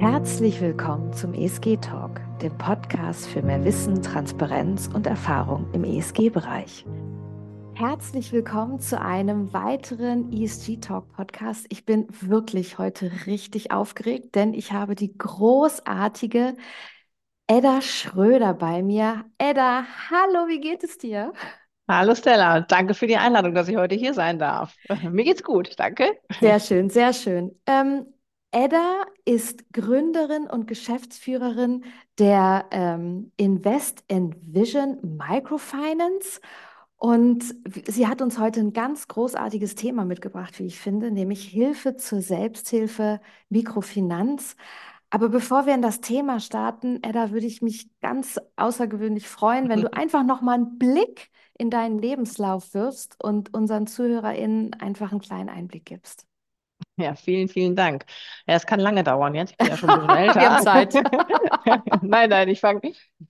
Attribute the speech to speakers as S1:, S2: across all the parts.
S1: Herzlich willkommen zum ESG Talk, dem Podcast für mehr Wissen, Transparenz und Erfahrung im ESG-Bereich. Herzlich willkommen zu einem weiteren ESG Talk Podcast. Ich bin wirklich heute richtig aufgeregt, denn ich habe die großartige Edda Schröder bei mir. Edda, hallo, wie geht es dir?
S2: Hallo Stella, danke für die Einladung, dass ich heute hier sein darf. Mir geht's gut, danke.
S1: Sehr schön, sehr schön. Ähm, Edda ist Gründerin und Geschäftsführerin der ähm, Invest in Vision Microfinance. Und sie hat uns heute ein ganz großartiges Thema mitgebracht, wie ich finde, nämlich Hilfe zur Selbsthilfe, Mikrofinanz. Aber bevor wir in das Thema starten, Edda, würde ich mich ganz außergewöhnlich freuen, wenn du einfach noch mal einen Blick in deinen Lebenslauf wirfst und unseren ZuhörerInnen einfach einen kleinen Einblick gibst.
S2: Ja, vielen, vielen Dank. Ja, es kann lange dauern jetzt. Ich bin ja schon ein bisschen älter.
S1: Wir haben Zeit.
S2: nein, nein, ich fange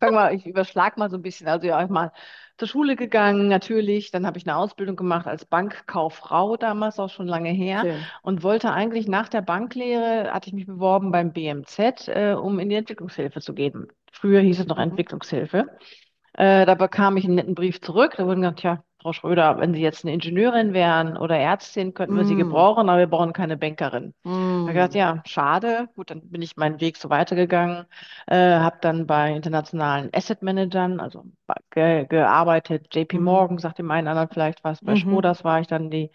S2: fang mal, ich überschlag mal so ein bisschen. Also ja, ich mal zur Schule gegangen, natürlich. Dann habe ich eine Ausbildung gemacht als Bankkauffrau damals, auch schon lange her.
S1: Schön.
S2: Und wollte eigentlich nach der Banklehre, hatte ich mich beworben beim BMZ, äh, um in die Entwicklungshilfe zu gehen. Früher hieß es noch
S1: Mhm.
S2: Entwicklungshilfe. Äh, da bekam ich einen netten Brief zurück. Da wurde gesagt, ja, Frau Schröder, wenn Sie jetzt eine Ingenieurin wären oder Ärztin, könnten wir Sie
S1: Mm.
S2: gebrauchen, aber wir brauchen keine Bankerin. Habe ich
S1: Mm.
S2: ja, schade. Gut, dann bin ich meinen Weg so weitergegangen, äh, habe dann bei internationalen Asset Managern, also ge gearbeitet. JP
S1: Mhm.
S2: Morgan, sagt dem einen anderen vielleicht was. Bei
S1: Mhm.
S2: Schroders war ich dann die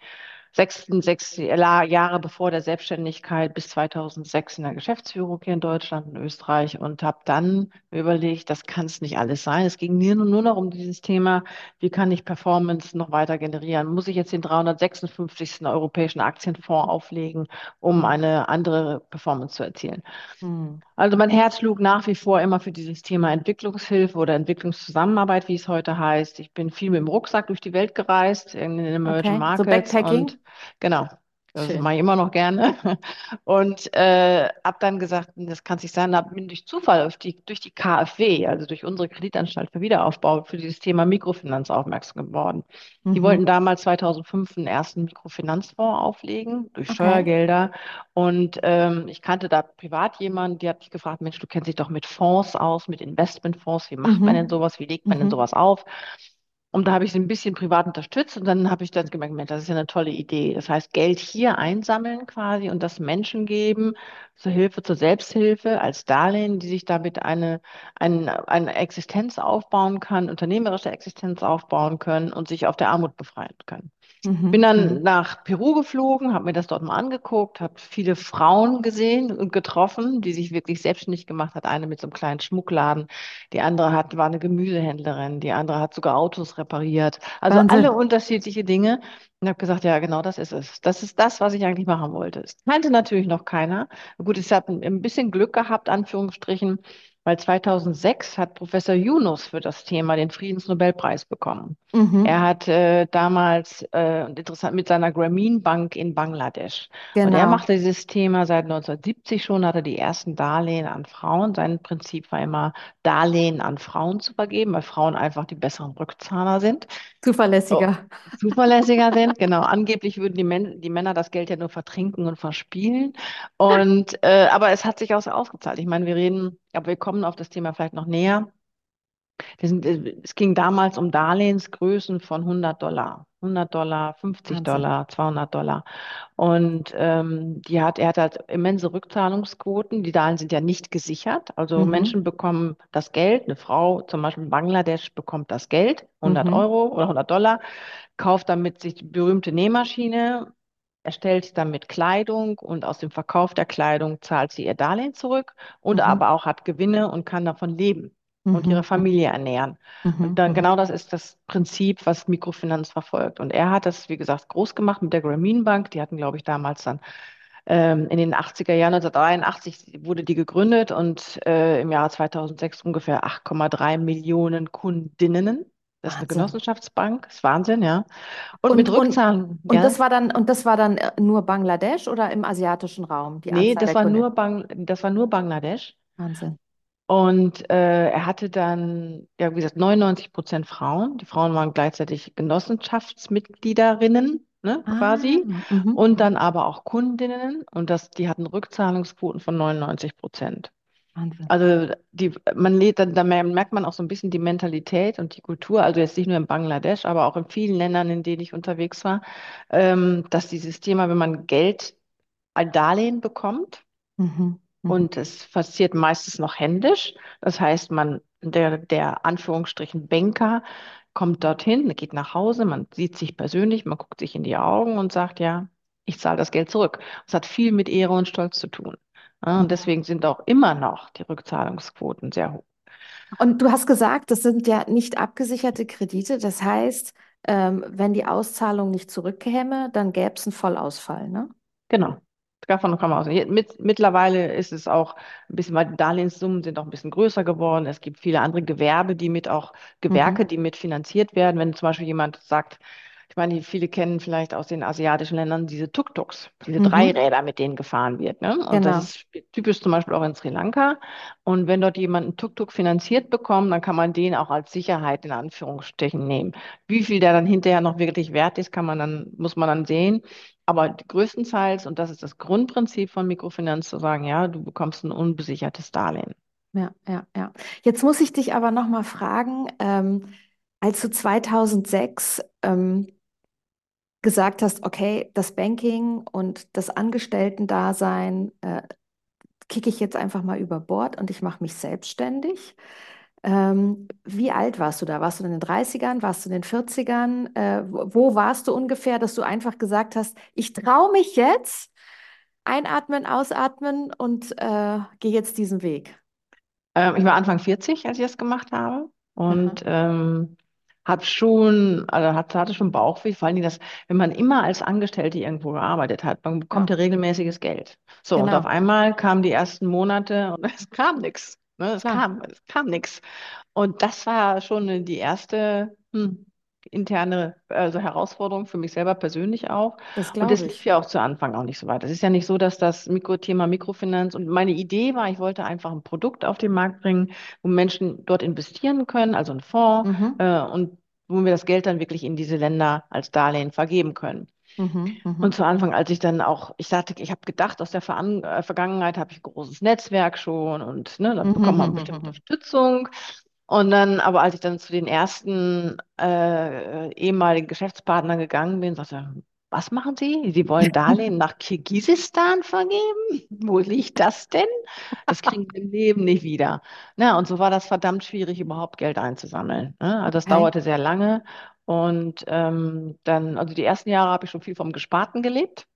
S2: sechsten sechs Jahre bevor der Selbstständigkeit bis 2006 in der Geschäftsführung hier in Deutschland und Österreich und habe dann mir überlegt, das kann es nicht alles sein. Es ging nur, nur noch um dieses Thema, wie kann ich Performance noch weiter generieren? Muss ich jetzt den 356. europäischen Aktienfonds auflegen, um eine andere Performance zu erzielen?
S1: Mm.
S2: Also mein Herz schlug nach wie vor immer für dieses Thema Entwicklungshilfe oder Entwicklungszusammenarbeit, wie es heute heißt. Ich bin viel mit dem Rucksack durch die Welt gereist, in den Emerging
S1: Okay, so
S2: Markets
S1: Backpacking?
S2: und genau, das
S1: Schön.
S2: mache ich immer noch gerne. Und äh, habe dann gesagt, das kann es nicht sein, hab, bin durch Zufall die, durch die KfW, also durch unsere Kreditanstalt für Wiederaufbau, für dieses Thema Mikrofinanz aufmerksam geworden. Die
S1: Mhm.
S2: wollten damals 2005 einen ersten Mikrofinanzfonds auflegen, durch
S1: Okay.
S2: Steuergelder. Und ähm, ich kannte da privat jemanden, die hat mich gefragt, Mensch, du kennst dich doch mit Fonds aus, mit Investmentfonds. Wie macht man denn
S1: Mhm.
S2: sowas? Wie legt man denn
S1: Mhm.
S2: sowas auf? Und da habe ich sie ein bisschen privat unterstützt und dann habe ich dann gemerkt, das ist ja eine tolle Idee. Das heißt, Geld hier einsammeln quasi und das Menschen geben zur Hilfe, zur Selbsthilfe als Darlehen, die sich damit eine, eine, eine Existenz aufbauen kann, unternehmerische Existenz aufbauen können und sich auf der Armut befreien können.
S1: Mhm.
S2: Bin dann nach Peru geflogen, habe mir das dort mal angeguckt, habe viele Frauen gesehen und getroffen, die sich wirklich selbstständig gemacht hat. Eine mit so einem kleinen Schmuckladen, die andere hat, war eine Gemüsehändlerin, die andere hat sogar Autos repariert. Also alle
S1: Wahnsinn.
S2: unterschiedliche Dinge. Und habe gesagt, ja, genau das ist es. Das ist das, was ich eigentlich machen wollte. Es kannte natürlich noch keiner. Gut, ich habe ein bisschen Glück gehabt, Anführungsstrichen, weil 2006 hat Professor Yunus für das Thema den Friedensnobelpreis bekommen.
S1: Mhm.
S2: Er hat äh, damals äh, interessant mit seiner Grameen Bank in Bangladesch. Und er
S1: Genau.
S2: machte dieses Thema seit 1970 schon, hatte die ersten Darlehen an Frauen. Sein Prinzip war immer, Darlehen an Frauen zu vergeben, weil Frauen einfach die besseren Rückzahler sind. Oh,
S1: Zuverlässiger.
S2: zuverlässiger sind. Genau, angeblich würden die, Män die Männer das Geld ja nur vertrinken und verspielen. Und äh, aber es hat sich auch so ausgezahlt. Ich meine, wir reden, aber wir kommen auf das Thema vielleicht noch näher. Äh, es ging damals um Darlehensgrößen von 100 Dollar. 100 Dollar, 50
S1: Wahnsinn.
S2: Dollar, 200 Dollar. Und ähm, die hat, er hat halt immense Rückzahlungsquoten. Die Darlehen sind ja nicht gesichert. Also
S1: Mhm.
S2: Menschen bekommen das Geld. Eine Frau, zum Beispiel in Bangladesch, bekommt das Geld, 100
S1: Mhm.
S2: Euro oder 100 Dollar, kauft damit sich die berühmte Nähmaschine, erstellt damit Kleidung und aus dem Verkauf der Kleidung zahlt sie ihr Darlehen zurück und
S1: Mhm.
S2: aber auch hat Gewinne und kann davon leben und ihre
S1: Mhm.
S2: Familie ernähren. Und
S1: Mhm.
S2: dann
S1: Mhm.
S2: genau das ist das Prinzip, was Mikrofinanz verfolgt. Und er hat das, wie gesagt, groß gemacht mit der Grameen Bank. Die hatten, glaube ich, damals dann ähm, in den 80er Jahren, 1983 wurde die gegründet und äh, im Jahr 2006 ungefähr 8,3 Millionen Kundinnen. Das ist eine
S1: Wahnsinn.
S2: Genossenschaftsbank, das ist Wahnsinn, ja. Und mit
S1: Und, und,
S2: Rückzahlen,
S1: und
S2: ja.
S1: das war dann, und das war dann äh, nur Bangladesch oder im asiatischen Raum, die
S2: Nee, das war
S1: Kunden?
S2: nur Bang, das war nur Bangladesch.
S1: Wahnsinn.
S2: Und äh, er hatte dann, ja, wie gesagt, 99 Prozent Frauen. Die Frauen waren gleichzeitig Genossenschaftsmitgliederinnen. ne,
S1: Ah,
S2: quasi.
S1: mhm.
S2: Und dann aber auch Kundinnen und das, die hatten Rückzahlungsquoten von 99 Prozent.
S1: Wahnsinn.
S2: Also die, man lädt, da, da merkt man auch so ein bisschen die Mentalität und die Kultur, also jetzt nicht nur in Bangladesch, aber auch in vielen Ländern, in denen ich unterwegs war, ähm, dass dieses Thema, wenn man Geld, ein Darlehen bekommt,
S1: Mhm. Mhm.
S2: und es passiert meistens noch händisch. Das heißt, man, der, der Anführungsstrichen Banker kommt dorthin, geht nach Hause, man sieht sich persönlich, man guckt sich in die Augen und sagt, ja, ich zahle das Geld zurück. Das hat viel mit Ehre und Stolz zu tun. Und
S1: Mhm.
S2: deswegen sind auch immer noch die Rückzahlungsquoten sehr hoch.
S1: Und du hast gesagt, das sind ja nicht abgesicherte Kredite. Das heißt, ähm, wenn die Auszahlung nicht zurückkäme, dann gäbe es einen Vollausfall, ne?
S2: Genau. Davon kann man aus. Mit, mittlerweile ist es auch ein bisschen, weil die Darlehenssummen sind auch ein bisschen größer geworden. Es gibt viele andere Gewerbe, die mit auch
S1: Mhm.
S2: Gewerke, die mit finanziert werden. Wenn zum Beispiel jemand sagt, ich meine, viele kennen vielleicht aus den asiatischen Ländern diese Tuk-Tuks, diese
S1: Mhm.
S2: Dreiräder, mit denen gefahren wird. Ne? Und das
S1: Genau.
S2: ist typisch zum Beispiel auch in Sri Lanka. Und wenn dort jemand einen Tuk-Tuk finanziert bekommt, dann kann man den auch als Sicherheit in Anführungsstrichen nehmen. Wie viel der dann hinterher noch wirklich wert ist, kann man dann, muss man dann sehen. Aber größtenteils, und das ist das Grundprinzip von Mikrofinanz, zu sagen, ja, du bekommst ein unbesichertes Darlehen.
S1: Ja, ja, ja. Jetzt muss ich dich aber noch mal fragen, ähm, als du 2006 ähm, gesagt hast, okay, das Banking und das Angestellten-Dasein äh, kicke ich jetzt einfach mal über Bord und ich mache mich selbstständig. Ähm, wie alt warst du da? Warst du in den Dreißigern? Warst du in den Vierzigern? Äh, wo, warst du ungefähr, dass du einfach gesagt hast, ich traue mich jetzt, einatmen, ausatmen und äh, gehe jetzt diesen Weg?
S2: Ähm, ich war Anfang 40, als ich das gemacht habe und ähm, habe schon, also hatte, schon Bauchweh, vor Dingen, dass, wenn man immer als Angestellte irgendwo gearbeitet hat, man bekommt
S1: Ja,
S2: ja regelmäßiges Geld. So, und auf
S1: genau,
S2: einmal kamen die ersten Monate und es kam nichts. Ne? Es
S1: klar,
S2: kam, es kam nichts. Und das war schon die erste hm, interne also Herausforderung für mich selber persönlich auch.
S1: das
S2: Und das lief ja auch zu Anfang auch nicht so weit. Es ist ja nicht so, dass das Mikrothema Mikrofinanz und meine Idee war, ich wollte einfach ein Produkt auf den Markt bringen, wo Menschen dort investieren können, also ein Fonds,
S1: Mhm,
S2: äh, und wo wir das Geld dann wirklich in diese Länder als Darlehen vergeben können.
S1: Mhm,
S2: Und
S1: mhm,
S2: zu Anfang, als ich dann auch, ich sagte, ich habe gedacht, aus der Veran äh, Vergangenheit habe ich ein großes Netzwerk schon und ne, da
S1: mhm,
S2: bekommt man
S1: mhm,
S2: bestimmt. Unterstützung. Und dann, aber als ich dann zu den ersten äh, ehemaligen Geschäftspartnern gegangen bin, sagte er, was machen Sie? Sie wollen Darlehen nach Kirgisistan vergeben? Wo liegt das denn? Das kriegen wir im Leben nicht wieder. Na, und so war das verdammt schwierig, überhaupt Geld einzusammeln. Ne? Also das
S1: Okay,
S2: dauerte sehr lange. Und ähm, dann, also die ersten Jahre habe ich schon viel vom Gesparten gelebt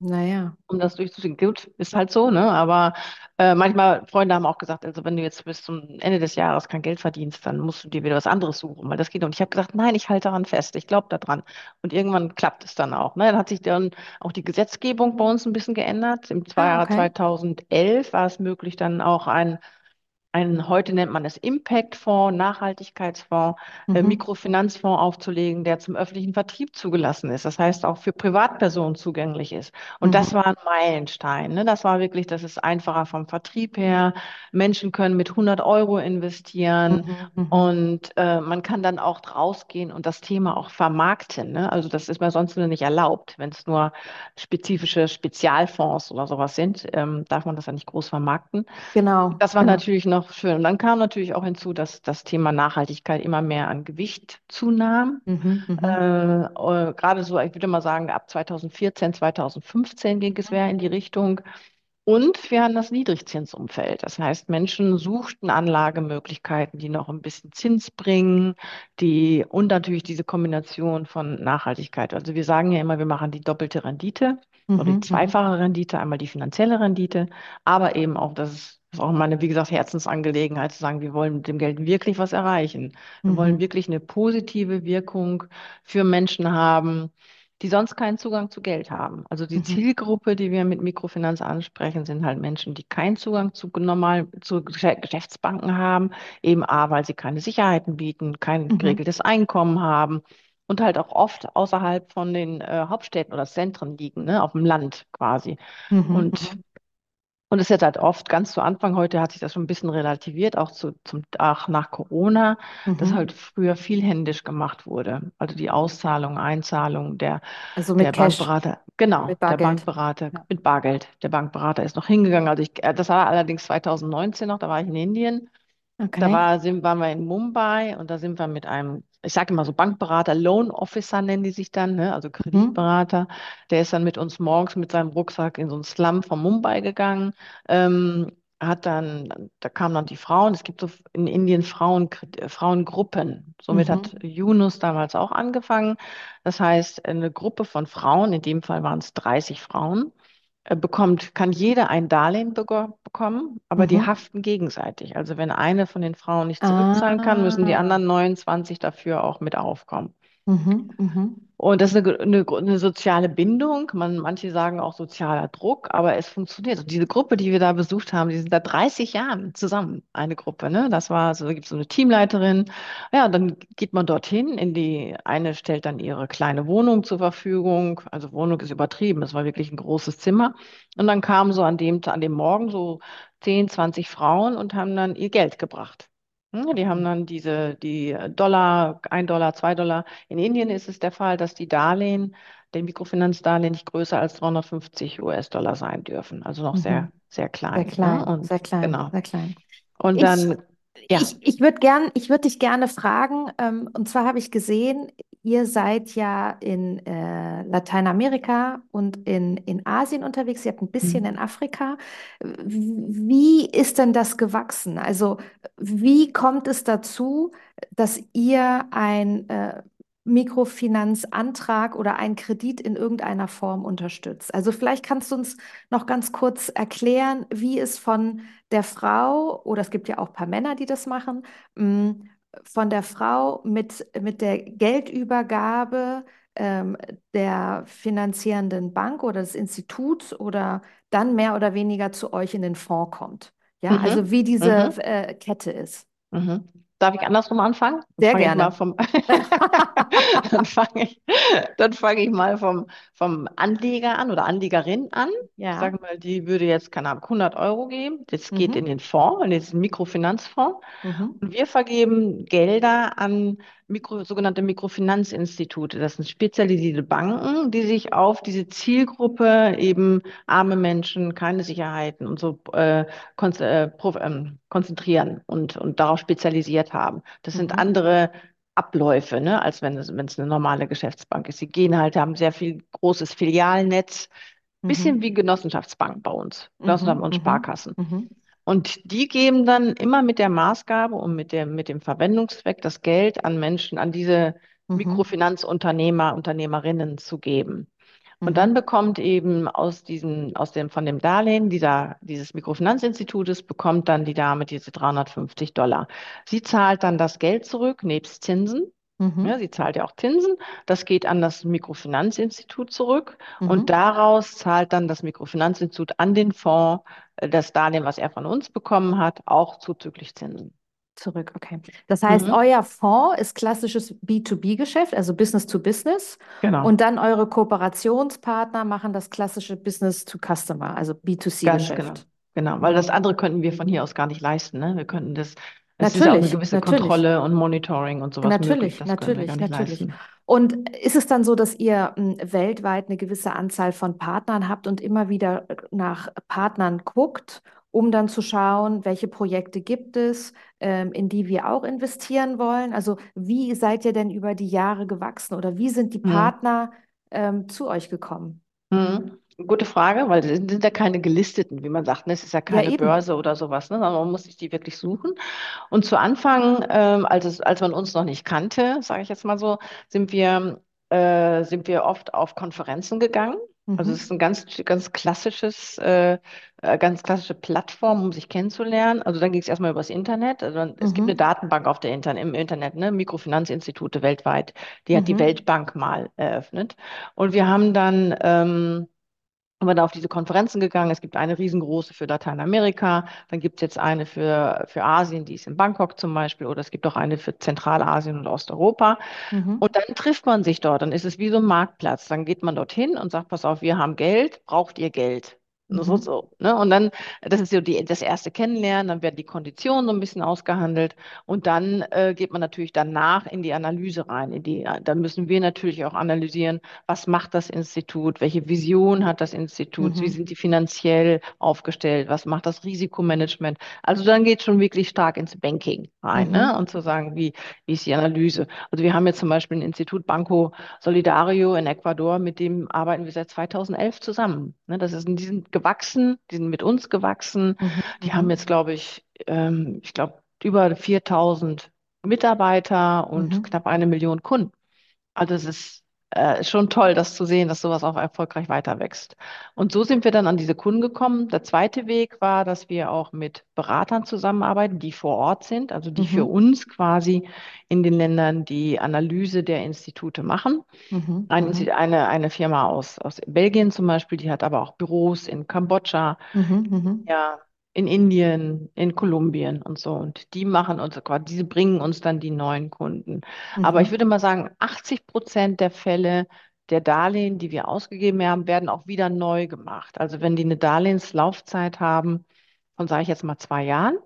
S1: naja.
S2: um das durchzuziehen. Gut, ist halt so, ne? Aber äh, manchmal, Freunde haben auch gesagt, also wenn du jetzt bis zum Ende des Jahres kein Geld verdienst, dann musst du dir wieder was anderes suchen, weil das geht. Und ich habe gesagt, nein, ich halte daran fest, ich glaube daran. Und irgendwann klappt es dann auch. Ne? Dann hat sich dann auch die Gesetzgebung bei uns ein bisschen geändert. Im
S1: Ah,
S2: Jahr
S1: okay.
S2: 2011 war es möglich, dann auch ein einen, heute nennt man es Impact-Fonds, Nachhaltigkeitsfonds, äh,
S1: Mhm,
S2: Mikrofinanzfonds aufzulegen, der zum öffentlichen Vertrieb zugelassen ist. Das heißt, auch für Privatpersonen zugänglich ist. Und das
S1: mhm,
S2: war ein Meilenstein. Ne? Das war wirklich, das ist einfacher vom Vertrieb her. Menschen können mit 100 Euro investieren.
S1: mhm, mhm,
S2: Und äh, man kann dann auch rausgehen und das Thema auch vermarkten. Ne? Also das ist mir sonst nur nicht erlaubt. Wenn es nur spezifische Spezialfonds oder sowas sind, ähm, darf man das ja nicht groß vermarkten.
S1: genau,
S2: Das war
S1: genau.
S2: natürlich noch schön. Und dann kam natürlich auch hinzu, dass das Thema Nachhaltigkeit immer mehr an Gewicht zunahm.
S1: Mhm,
S2: Äh,
S1: mhm,
S2: äh, gerade so, ich würde mal sagen, ab 2014, 2015 ging es
S1: mhm,
S2: mehr in die Richtung. Und wir hatten das Niedrigzinsumfeld. Das heißt, Menschen suchten Anlagemöglichkeiten, die noch ein bisschen Zins bringen, die und natürlich diese Kombination von Nachhaltigkeit. Also wir sagen ja immer, wir machen die doppelte Rendite oder die
S1: mhm, mhm,
S2: zweifache Rendite, einmal die finanzielle Rendite, aber eben auch, das ist, auch meine, wie gesagt, Herzensangelegenheit zu sagen, wir wollen mit dem Geld wirklich was erreichen. Wir wollen
S1: mhm,
S2: wirklich eine positive Wirkung für Menschen haben die sonst keinen Zugang zu Geld haben. Also die
S1: mhm,
S2: Zielgruppe, die wir mit Mikrofinanz ansprechen, sind halt Menschen, die keinen Zugang zu normal zu Geschä- Geschäftsbanken haben, eben A, weil sie keine Sicherheiten bieten, kein
S1: mhm,
S2: geregeltes Einkommen haben und halt auch oft außerhalb von den äh, Hauptstädten oder Zentren liegen, ne, auf dem Land quasi.
S1: mhm,
S2: Und
S1: mhm.
S2: Und es ist halt oft ganz zu Anfang, heute hat sich das schon ein bisschen relativiert, auch zu, zum, auch nach Corona, dass
S1: Mhm.
S2: halt früher viel händisch gemacht wurde. Also die Auszahlung, Einzahlung der,
S1: Also
S2: der
S1: mit Cash,
S2: Bankberater, genau,
S1: mit
S2: der
S1: Bargeld.
S2: Bankberater
S1: Ja.
S2: mit Bargeld. Der Bankberater ist noch hingegangen. Also ich, äh, das war allerdings 2019 noch, da war ich in Indien. Da
S1: Okay.
S2: war, sind, waren wir in Mumbai und da sind wir mit einem, ich sage immer so Bankberater, Loan Officer nennen die sich dann, ne? Also
S1: Mhm.
S2: Kreditberater. Der ist dann mit uns morgens mit seinem Rucksack in so einen Slum von Mumbai gegangen. Ähm, hat dann, da kamen dann die Frauen. Es gibt so in Indien Frauen, Frauengruppen. Somit hat
S1: Mhm.
S2: Yunus damals auch angefangen. Das heißt, eine Gruppe von Frauen, in dem Fall waren es 30 Frauen äh, bekommt, kann jeder ein Darlehen bego- bekommen, aber die
S1: Mhm.
S2: haften gegenseitig. Also wenn eine von den Frauen nicht zurückzahlen kann, müssen die
S1: Ah.
S2: anderen 29 dafür auch mit aufkommen.
S1: Mhm. Mhm.
S2: Und das ist eine, eine, eine soziale Bindung. Man, manche sagen auch sozialer Druck, aber es funktioniert. Und diese Gruppe, die wir da besucht haben, die sind da 30 Jahren zusammen, eine Gruppe. Ne? Das war so, da gibt es so eine Teamleiterin. Ja, dann geht man dorthin, in die eine stellt dann ihre kleine Wohnung zur Verfügung. Also Wohnung ist übertrieben, es war wirklich ein großes Zimmer. Und dann kamen so an dem, an dem Morgen so 10, 20 Frauen und haben dann ihr Geld gebracht. Hm, Die haben dann diese, die Dollar, ein Dollar, zwei Dollar. In Indien ist es der Fall, dass die Darlehen, die Mikrofinanzdarlehen nicht größer als 350 US-Dollar sein dürfen. Also noch sehr,
S1: Mhm.
S2: sehr
S1: Sehr
S2: klein. Ne?
S1: klein,
S2: Und
S1: sehr klein,
S2: genau.
S1: sehr klein.
S2: Und
S1: Ich,
S2: dann, ja.
S1: ich, ich würde gern, ich würde dich gerne fragen, ähm, und zwar habe ich gesehen, ihr seid ja in äh, Lateinamerika und in, in Asien unterwegs, ihr habt ein bisschen in
S2: Hm.
S1: Afrika. Wie ist denn das gewachsen? Also, wie kommt es dazu, dass ihr ein äh, Mikrofinanzantrag oder einen Kredit in irgendeiner Form unterstützt? Also, vielleicht kannst du uns noch ganz kurz erklären, wie es von der Frau, oder es gibt ja auch ein paar Männer, die das machen, mh, von der Frau mit, mit der Geldübergabe ähm, der finanzierenden Bank oder des Instituts oder dann mehr oder weniger zu euch in den Fonds kommt. Ja, also
S2: Mhm.
S1: wie diese
S2: Mhm.
S1: äh, Kette ist.
S2: Mhm. Darf ich andersrum anfangen? Dann
S1: Sehr gerne.
S2: vom, dann fange ich, dann fange ich mal vom, vom Anleger an oder Anlegerin an.
S1: Ja.
S2: sage mal, die würde jetzt, keine Ahnung, 100 Euro geben. Das geht in
S1: Mhm.
S2: den Fonds, in diesen Mikrofinanzfonds.
S1: Mhm.
S2: Und wir vergeben Gelder an Mikro, sogenannte Mikrofinanzinstitute. Das sind spezialisierte Banken, die sich auf diese Zielgruppe eben arme Menschen, keine Sicherheiten und so äh, kon äh, ähm, konzentrieren und, und darauf spezialisiert haben. Das sind
S1: Mhm.
S2: andere Abläufe, ne, als wenn es, wenn es eine normale Geschäftsbank ist. Sie gehen halt, haben sehr viel großes Filialnetz, bisschen
S1: Mhm.
S2: wie Genossenschaftsbank bei uns, Genossenschaften
S1: Mhm.
S2: und
S1: Mhm.
S2: Sparkassen. Und die geben dann immer mit der Maßgabe und mit dem, mit dem Verwendungszweck das Geld an Menschen, an diese
S1: Mhm.
S2: Mikrofinanzunternehmer, Unternehmerinnen zu geben. Und dann
S1: Mhm.
S2: bekommt eben aus diesem, aus dem, von dem Darlehen dieser, dieses Mikrofinanzinstitutes bekommt dann die Dame diese 350 Dollar. Sie zahlt dann das Geld zurück, nebst Zinsen. Ja,
S1: Mhm.
S2: sie zahlt ja auch Zinsen. Das geht an das Mikrofinanzinstitut zurück und
S1: Mhm.
S2: daraus zahlt dann das Mikrofinanzinstitut an den Fonds äh, das Darlehen, was er von uns bekommen hat, auch zuzüglich Zinsen.
S1: Zurück, okay. Das heißt,
S2: Mhm.
S1: euer Fonds ist klassisches B2B-Geschäft, also Business to Business. Und
S2: Genau,
S1: dann eure Kooperationspartner machen das klassische Business to Customer, also
S2: ganz genau.
S1: B2C-Geschäft.
S2: Genau, weil das
S1: Mhm.
S2: andere könnten wir von hier aus gar nicht leisten. Ne? Wir könnten das, es ist ja auch eine
S1: Natürlich,
S2: gewisse
S1: natürlich.
S2: Kontrolle und Monitoring und sowas.
S1: Natürlich, natürlich, natürlich. Und ist es dann so, dass ihr m, weltweit eine gewisse Anzahl von Partnern habt und immer wieder äh, nach Partnern guckt, um dann zu schauen, welche Projekte gibt es, ähm, in die wir auch investieren wollen? Also wie seid ihr denn über die Jahre gewachsen oder wie sind die
S2: Mhm.
S1: Partner ähm, zu euch gekommen?
S2: Mhm. Gute Frage, weil es sind ja keine gelisteten, wie man sagt. Ne? Es ist ja
S1: Ja,
S2: keine
S1: eben.
S2: Börse oder sowas, ne? sondern man muss sich die wirklich suchen. Und zu Anfang, ähm, als es, als man uns noch nicht kannte, sage ich jetzt mal so, sind wir, äh, sind wir oft auf Konferenzen gegangen. Also es ist
S1: Mhm.
S2: ein ganz, ganz klassisches, äh, äh, ganz klassische Plattform, um sich kennenzulernen. Also dann ging es erstmal übers Internet. Also dann- es gibt eine
S1: Mhm.
S2: Datenbank auf der Internet, im Internet, ne? Mikrofinanzinstitute weltweit. Die hat die
S1: Mhm.
S2: Weltbank mal eröffnet. Und wir haben dann ähm, wir da auf diese Konferenzen gegangen. Es gibt eine riesengroße für Lateinamerika, dann gibt es jetzt eine für, für Asien, die ist in Bangkok zum Beispiel, oder es gibt auch eine für Zentralasien und Osteuropa.
S1: Mhm.
S2: Und dann trifft man sich dort, dann ist es wie so ein Marktplatz. Dann geht man dorthin und sagt, pass auf, wir haben Geld, braucht ihr Geld? So,
S1: Mhm.
S2: so, ne? Und dann, das ist so die, das erste Kennenlernen, dann werden die Konditionen so ein bisschen ausgehandelt und dann äh, geht man natürlich danach in die Analyse rein. In die, dann müssen wir natürlich auch analysieren, was macht das Institut, welche Vision hat das Institut, wie
S1: Mhm.
S2: sind die finanziell aufgestellt, was macht das Risikomanagement. Also dann geht es schon wirklich stark ins Banking rein, ne?
S1: Mhm.
S2: Und zu sagen, wie, wie ist die Analyse. Also wir haben jetzt zum Beispiel ein Institut Banco Solidario in Ecuador, mit dem arbeiten wir seit 2011 zusammen. Ne, das ist, die sind gewachsen, die sind mit uns gewachsen.
S1: Mhm.
S2: Die haben
S1: Mhm.
S2: jetzt, glaube ich, ähm, ich glaube, über 4000 Mitarbeiter und
S1: Mhm.
S2: knapp eine Million Kunden. Also es ist äh, schon toll, das zu sehen, dass sowas auch erfolgreich weiter wächst. Und so sind wir dann an diese Kunden gekommen. Der zweite Weg war, dass wir auch mit Beratern zusammenarbeiten, die vor Ort sind, also die für
S1: Mhm.
S2: uns quasi in den Ländern die Analyse der Institute machen.
S1: Mhm.
S2: Ein,
S1: Mhm.
S2: Eine, eine Firma aus, aus Belgien zum Beispiel, die hat aber auch Büros in Kambodscha,
S1: Mhm. Mhm.
S2: ja, in Indien, in Kolumbien und so. Und die machen uns, quasi- diese bringen uns dann die neuen Kunden. Aber ich
S1: Mhm.
S2: würde mal sagen, 80 Prozent der Fälle der Darlehen, die wir ausgegeben haben, werden auch wieder neu gemacht. Also wenn die eine Darlehenslaufzeit haben von, sage ich jetzt mal, zwei Jahren,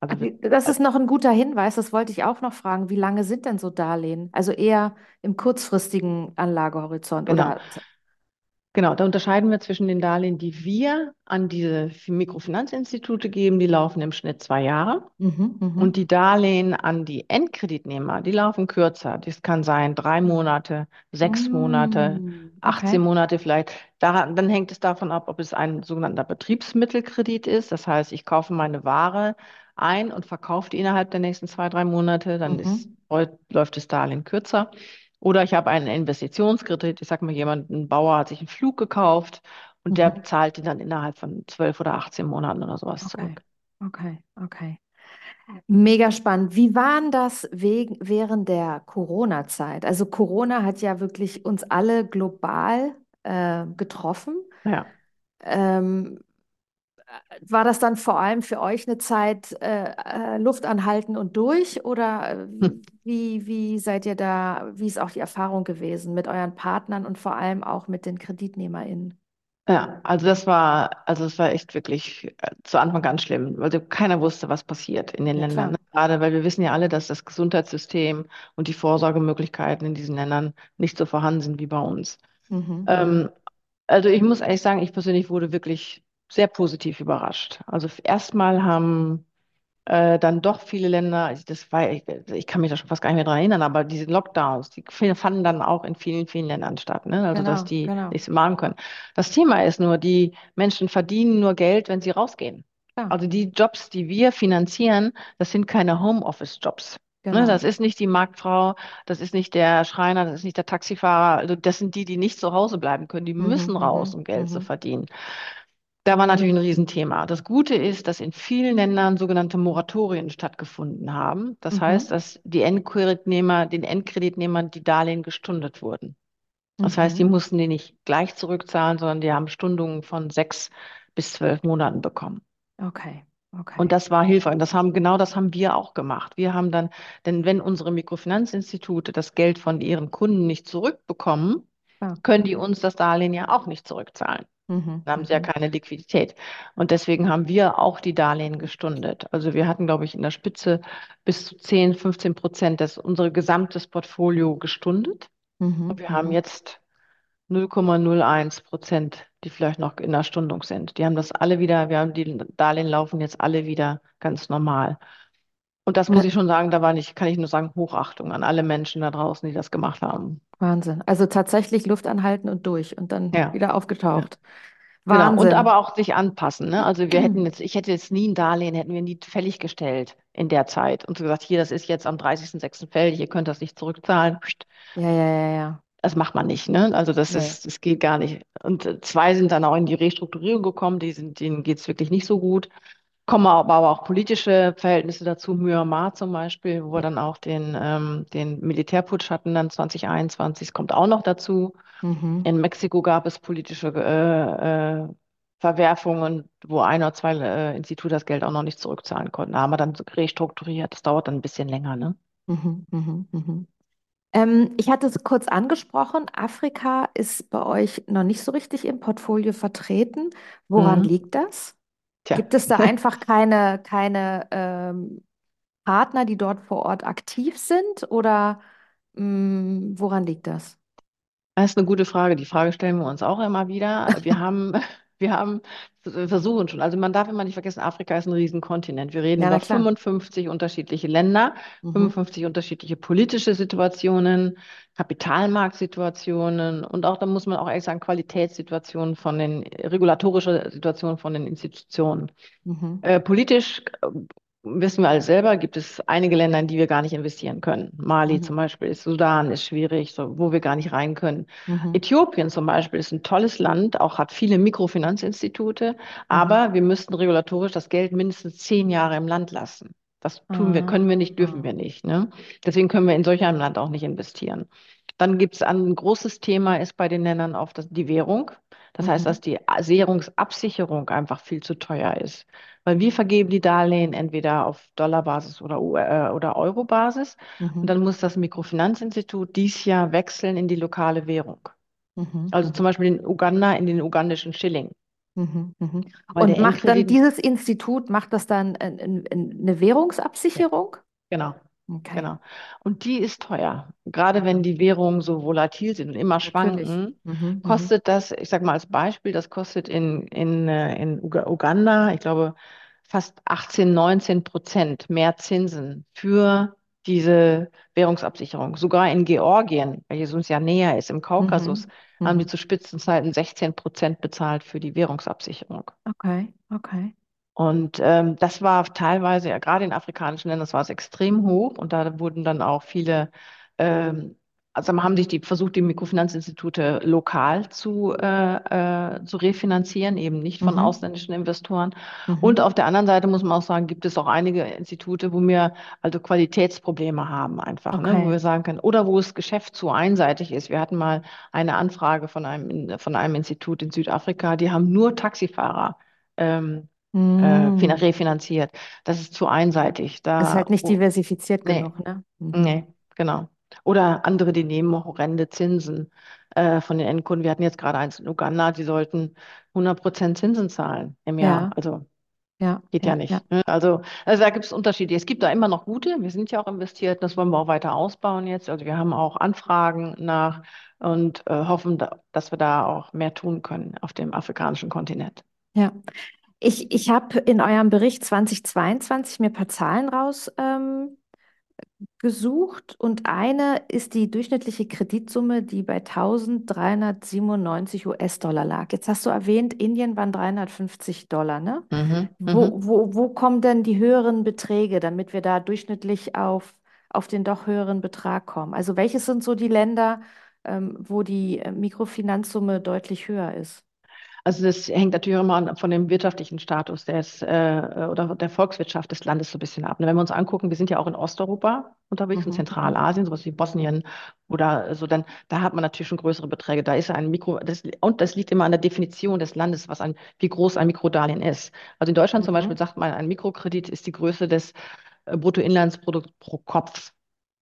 S2: also
S1: Das ist noch ein guter Hinweis, das wollte ich auch noch fragen. Wie lange sind denn so Darlehen? Also eher im kurzfristigen Anlagehorizont
S2: genau.
S1: oder?
S2: Genau, da unterscheiden wir zwischen den Darlehen, die wir an diese Mikrofinanzinstitute geben, die laufen im Schnitt zwei Jahre.
S1: Mhm.
S2: Und
S1: Mhm.
S2: die Darlehen an die Endkreditnehmer, die laufen kürzer. Das kann sein drei Monate, sechs Monate,
S1: Mm,
S2: 18
S1: Okay.
S2: Monate vielleicht. Da, dann hängt es davon ab, ob es ein sogenannter Betriebsmittelkredit ist. Das heißt, ich kaufe meine Ware ein und verkaufe die innerhalb der nächsten zwei, drei Monate. Dann ist,
S1: Mhm.
S2: läuft das Darlehen kürzer. Oder ich habe einen Investitionskredit. Ich sage mal, jemand, ein Bauer hat sich einen Flug gekauft und der
S1: Mhm.
S2: zahlt den dann innerhalb von zwölf oder 18 Monaten oder sowas
S1: Okay.
S2: zurück.
S1: Okay. Okay. Mega spannend. Wie waren das wegen, während der Corona-Zeit? Also Corona hat ja wirklich uns alle global äh, getroffen.
S2: Ja.
S1: Ähm, war das dann vor allem für euch eine Zeit äh, äh, Luft anhalten und durch? Oder äh, wie, wie seid ihr da, wie ist auch die Erfahrung gewesen mit euren Partnern und vor allem auch mit den KreditnehmerInnen?
S2: Ja, also das war, also es war echt wirklich äh, zu Anfang ganz schlimm, weil keiner wusste, was passiert in den
S1: Ja,
S2: Ländern.
S1: klar.
S2: Ne? Gerade weil wir wissen ja alle, dass das Gesundheitssystem und die Vorsorgemöglichkeiten in diesen Ländern nicht so vorhanden sind wie bei uns.
S1: Mhm,
S2: Ähm, also ich muss ehrlich sagen, ich persönlich wurde wirklich sehr positiv überrascht. Also erstmal haben äh, dann doch viele Länder, also das war, ich, ich kann mich da schon fast gar nicht mehr dran erinnern, aber diese Lockdowns, die fanden dann auch in vielen, vielen Ländern statt, ne? Also dass
S1: Genau,
S2: die
S1: genau.
S2: nichts machen können. Das Thema ist nur, die Menschen verdienen nur Geld, wenn sie rausgehen.
S1: Klar,
S2: Also die Jobs, die wir finanzieren, das sind keine Homeoffice-Jobs. Ne? Das
S1: genau.
S2: ist nicht die Marktfrau, das ist nicht der Schreiner, das ist nicht der Taxifahrer. Also das sind die, die nicht zu Hause bleiben können. Die
S1: Mhm,
S2: müssen raus,
S1: mhm,
S2: um Geld zu
S1: mhm,
S2: verdienen. Da war natürlich ein Riesenthema. Das Gute ist, dass in vielen Ländern sogenannte Moratorien stattgefunden haben. Das heißt,
S1: mhm,
S2: dass die Endkreditnehmer, den Endkreditnehmern die Darlehen gestundet wurden. Das heißt, die
S1: mhm.
S2: mussten die nicht gleich zurückzahlen, sondern die haben Stundungen von sechs bis zwölf Monaten bekommen.
S1: Okay,
S2: Und
S1: okay.
S2: das war hilfreich. Und das haben, genau das haben wir auch gemacht. Wir haben dann, denn wenn unsere Mikrofinanzinstitute das Geld von ihren Kunden nicht zurückbekommen,
S1: Klar.
S2: können die uns das Darlehen ja auch nicht zurückzahlen.
S1: Mhm,
S2: Dann haben sie ja
S1: mhm,
S2: keine Liquidität. Und deswegen haben wir auch die Darlehen gestundet. Also wir hatten, glaube ich, in der Spitze bis zu 10, 15 Prozent des, unser gesamtes Portfolio gestundet. Und
S1: mhm,
S2: wir haben
S1: mhm.
S2: jetzt 0,01 Prozent, die vielleicht noch in der Stundung sind. Die haben das alle wieder, wir haben die Darlehen laufen jetzt alle wieder ganz normal. Und das muss
S1: Äh,
S2: ich schon sagen, da war nicht, kann ich nur sagen, Hochachtung an alle Menschen da draußen, die das gemacht haben.
S1: Wahnsinn. Also tatsächlich Luft anhalten und durch und dann
S2: Ja.
S1: wieder
S2: ja.
S1: aufgetaucht.
S2: Genau, und
S1: Wahnsinn.
S2: aber auch sich anpassen, ne? Also wir hätten jetzt, ich hätte jetzt nie ein Darlehen, hätten wir nie fällig gestellt in der Zeit und so gesagt, hier, das ist jetzt am 30.06. fällig, ihr könnt das nicht zurückzahlen.
S1: Ja, ja, ja, ja.
S2: Das macht man nicht, ne? Also das
S1: Nee.
S2: ist, das geht gar nicht. Und äh, zwei sind dann auch in die Restrukturierung gekommen, die sind, denen geht es wirklich nicht so gut. Kommen aber auch politische Verhältnisse dazu, Myanmar zum Beispiel, wo wir dann auch den, ähm, den Militärputsch hatten, dann 2021, das kommt auch noch dazu.
S1: Mhm.
S2: In Mexiko gab es politische äh, äh, Verwerfungen, wo ein oder zwei äh, Institute das Geld auch noch nicht zurückzahlen konnten. Da haben wir dann restrukturiert. Das dauert dann ein bisschen länger, ne?
S1: Mhm. Mhm. Mhm. Ähm, ich hatte es kurz angesprochen, Afrika ist bei euch noch nicht so richtig im Portfolio vertreten. Woran
S2: Mhm.
S1: liegt das?
S2: Tja.
S1: Gibt es da einfach keine, keine ähm, Partner, die dort vor Ort aktiv sind oder mh, woran liegt das?
S2: Das ist eine gute Frage. Die Frage stellen wir uns auch immer wieder. Wir haben, wir haben wir versuchen schon. Also man darf immer nicht vergessen, Afrika ist ein Riesenkontinent. Wir reden
S1: Ja,
S2: über
S1: klar.
S2: 55 unterschiedliche Länder,
S1: Mhm.
S2: 55 unterschiedliche politische Situationen, Kapitalmarktsituationen und auch, da muss man auch ehrlich sagen, Qualitätssituationen von den, regulatorische Situationen von den Institutionen.
S1: Mhm.
S2: Äh, politisch äh, wissen wir alle selber, gibt es einige Länder, in die wir gar nicht investieren können. Mali
S1: Mhm.
S2: zum Beispiel ist, Sudan ist schwierig, so, wo wir gar nicht rein können.
S1: Mhm.
S2: Äthiopien zum Beispiel ist ein tolles Land, auch hat viele Mikrofinanzinstitute,
S1: Mhm.
S2: aber wir müssten regulatorisch das Geld mindestens zehn Jahre im Land lassen. Das tun wir, können wir nicht, dürfen wir
S1: Ah.
S2: nicht. Ne? Deswegen können wir in solch einem Land auch nicht investieren. Dann gibt es ein großes Thema, ist bei den Ländern das, die Währung. Das heißt, dass
S1: Mhm.
S2: die Währungsabsicherung einfach viel zu teuer ist. Weil wir vergeben die Darlehen entweder auf Dollarbasis oder, äh, oder Eurobasis. Und
S1: Mhm.
S2: dann muss das Mikrofinanzinstitut dies Jahr wechseln in die lokale Währung.
S1: Mhm.
S2: Also zum
S1: Mhm.
S2: Beispiel in Uganda in den ugandischen Schilling.
S1: Mhm. Mhm. Und macht dann dieses Institut, macht das dann äh, eine
S2: ja,
S1: Währungsabsicherung?
S2: genau.
S1: Okay,
S2: Genau. Und die ist teuer. Gerade wenn die Währungen so volatil sind und immer
S1: natürlich.
S2: schwanken,
S1: Mhm. Mhm.
S2: kostet das, ich sage mal als Beispiel, das kostet in, in, äh, in Uga- Uganda, ich glaube, fast 18, 19 Prozent mehr Zinsen für diese Währungsabsicherung. Sogar in Georgien, welches uns ja näher ist, im Kaukasus,
S1: Mhm.
S2: haben die
S1: Mhm.
S2: zu Spitzenzeiten 16 Prozent bezahlt für die Währungsabsicherung.
S1: Okay, okay.
S2: Und ähm, das war teilweise, ja, gerade in afrikanischen Ländern, das war es extrem hoch und da wurden dann auch viele, ähm, also haben sich die versucht, die Mikrofinanzinstitute lokal zu, äh, äh, zu refinanzieren, eben nicht von
S1: Mhm.
S2: ausländischen Investoren. Und
S1: Mhm.
S2: auf der anderen Seite muss man auch sagen, gibt es auch einige Institute, wo wir also Qualitätsprobleme haben einfach, ne, wo
S1: Okay.
S2: wir sagen können, oder wo das Geschäft zu einseitig ist. Wir hatten mal eine Anfrage von einem, von einem Institut in Südafrika, die haben nur Taxifahrer. Ähm, äh, fin-
S1: Mhm.
S2: refinanziert. Das ist zu einseitig.
S1: Ist
S2: Da,
S1: halt nicht
S2: oh,
S1: diversifiziert
S2: nee,
S1: genug, ne? Mhm.
S2: nee, genau. Oder andere, die nehmen horrende Zinsen äh, von den Endkunden. Wir hatten jetzt gerade eins in Uganda, die sollten 100% Zinsen zahlen im Jahr.
S1: Ja,
S2: Also
S1: ja,
S2: geht ja
S1: ja, ja.
S2: nicht. Ne? Also, also da gibt es Unterschiede. Es gibt da immer noch gute. Wir sind ja auch investiert. Das wollen wir auch weiter ausbauen jetzt. Also wir haben auch Anfragen nach und äh, hoffen, da, dass wir da auch mehr tun können auf dem afrikanischen Kontinent.
S1: Ja. Ich, ich habe in eurem Bericht 2022 mir ein paar Zahlen raus ähm, und eine ist die durchschnittliche Kreditsumme, die bei 1397 US-Dollar lag. Jetzt hast du erwähnt, Indien waren 350 Dollar, ne?
S2: Mhm,
S1: Wo,
S2: mhm.
S1: wo, wo kommen denn die höheren Beträge, damit wir da durchschnittlich auf, auf den doch höheren Betrag kommen? Also welches sind so die Länder, ähm, wo die äh, Mikrofinanzsumme deutlich höher ist?
S2: Also das hängt natürlich immer von dem wirtschaftlichen Status des, äh, oder der Volkswirtschaft des Landes so ein bisschen ab. Und wenn wir uns angucken, wir sind ja auch in Osteuropa unterwegs, in
S1: Mhm, mhm,
S2: Zentralasien, sowas wie Bosnien oder so, dann da hat man natürlich schon größere Beträge. Da ist ein Mikro, das, und das liegt immer an der Definition des Landes, was ein, wie groß ein Mikrodarlehen ist. Also in Deutschland zum Beispiel
S1: mhm,
S2: sagt man, ein Mikrokredit ist die Größe des äh, Bruttoinlandsprodukts pro Kopf.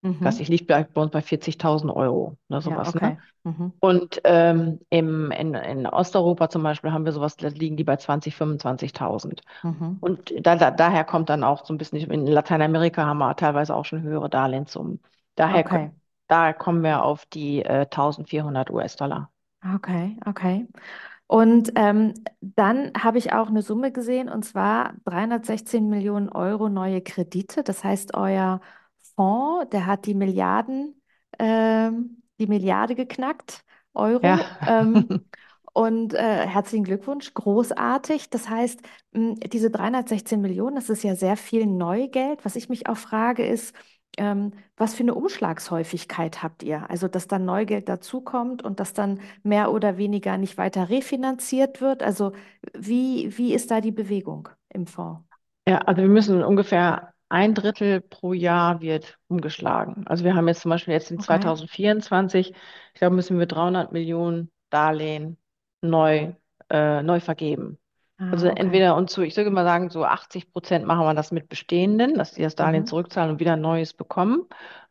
S1: Mhm.
S2: liegt bei, bei uns bei 40.000 Euro
S1: Ja,
S2: sowas, ne?
S1: okay. Mhm.
S2: Und ähm, im, in, in Osteuropa zum Beispiel haben wir sowas, da liegen die bei 20, 25.000.
S1: Mhm.
S2: Und da, da, daher kommt dann auch so ein bisschen, in Lateinamerika haben wir teilweise auch schon höhere Darlehenssummen. Daher,
S1: Okay,
S2: daher kommen wir auf die äh, 1400 US-Dollar.
S1: okay, okay. Und ähm, dann habe ich auch eine Summe gesehen, und zwar 316 Millionen Euro neue Kredite. Das heißt, euer Fonds, der hat die Milliarden, ähm, die Milliarde geknackt,
S2: Ja.
S1: Euro. Ähm, und äh, herzlichen Glückwunsch, großartig. Das heißt, mh, diese 316 Millionen, das ist ja sehr viel Neugeld. Was ich mich auch frage, ist, ähm, was für eine Umschlagshäufigkeit habt ihr? Also, dass dann Neugeld dazukommt und dass dann mehr oder weniger nicht weiter refinanziert wird. Also, wie, wie ist da die Bewegung im Fonds?
S2: Ja, also wir müssen ungefähr ein Drittel pro Jahr wird umgeschlagen. Also wir haben jetzt zum Beispiel jetzt in
S1: Okay.
S2: 2024, ich glaube, müssen wir 300 Millionen Darlehen neu, äh, neu vergeben. Also
S1: Ah, okay.
S2: entweder und zu, ich würde mal sagen, so 80 Prozent machen wir das mit Bestehenden, dass die das Darlehen
S1: Mhm.
S2: zurückzahlen und wieder ein neues bekommen.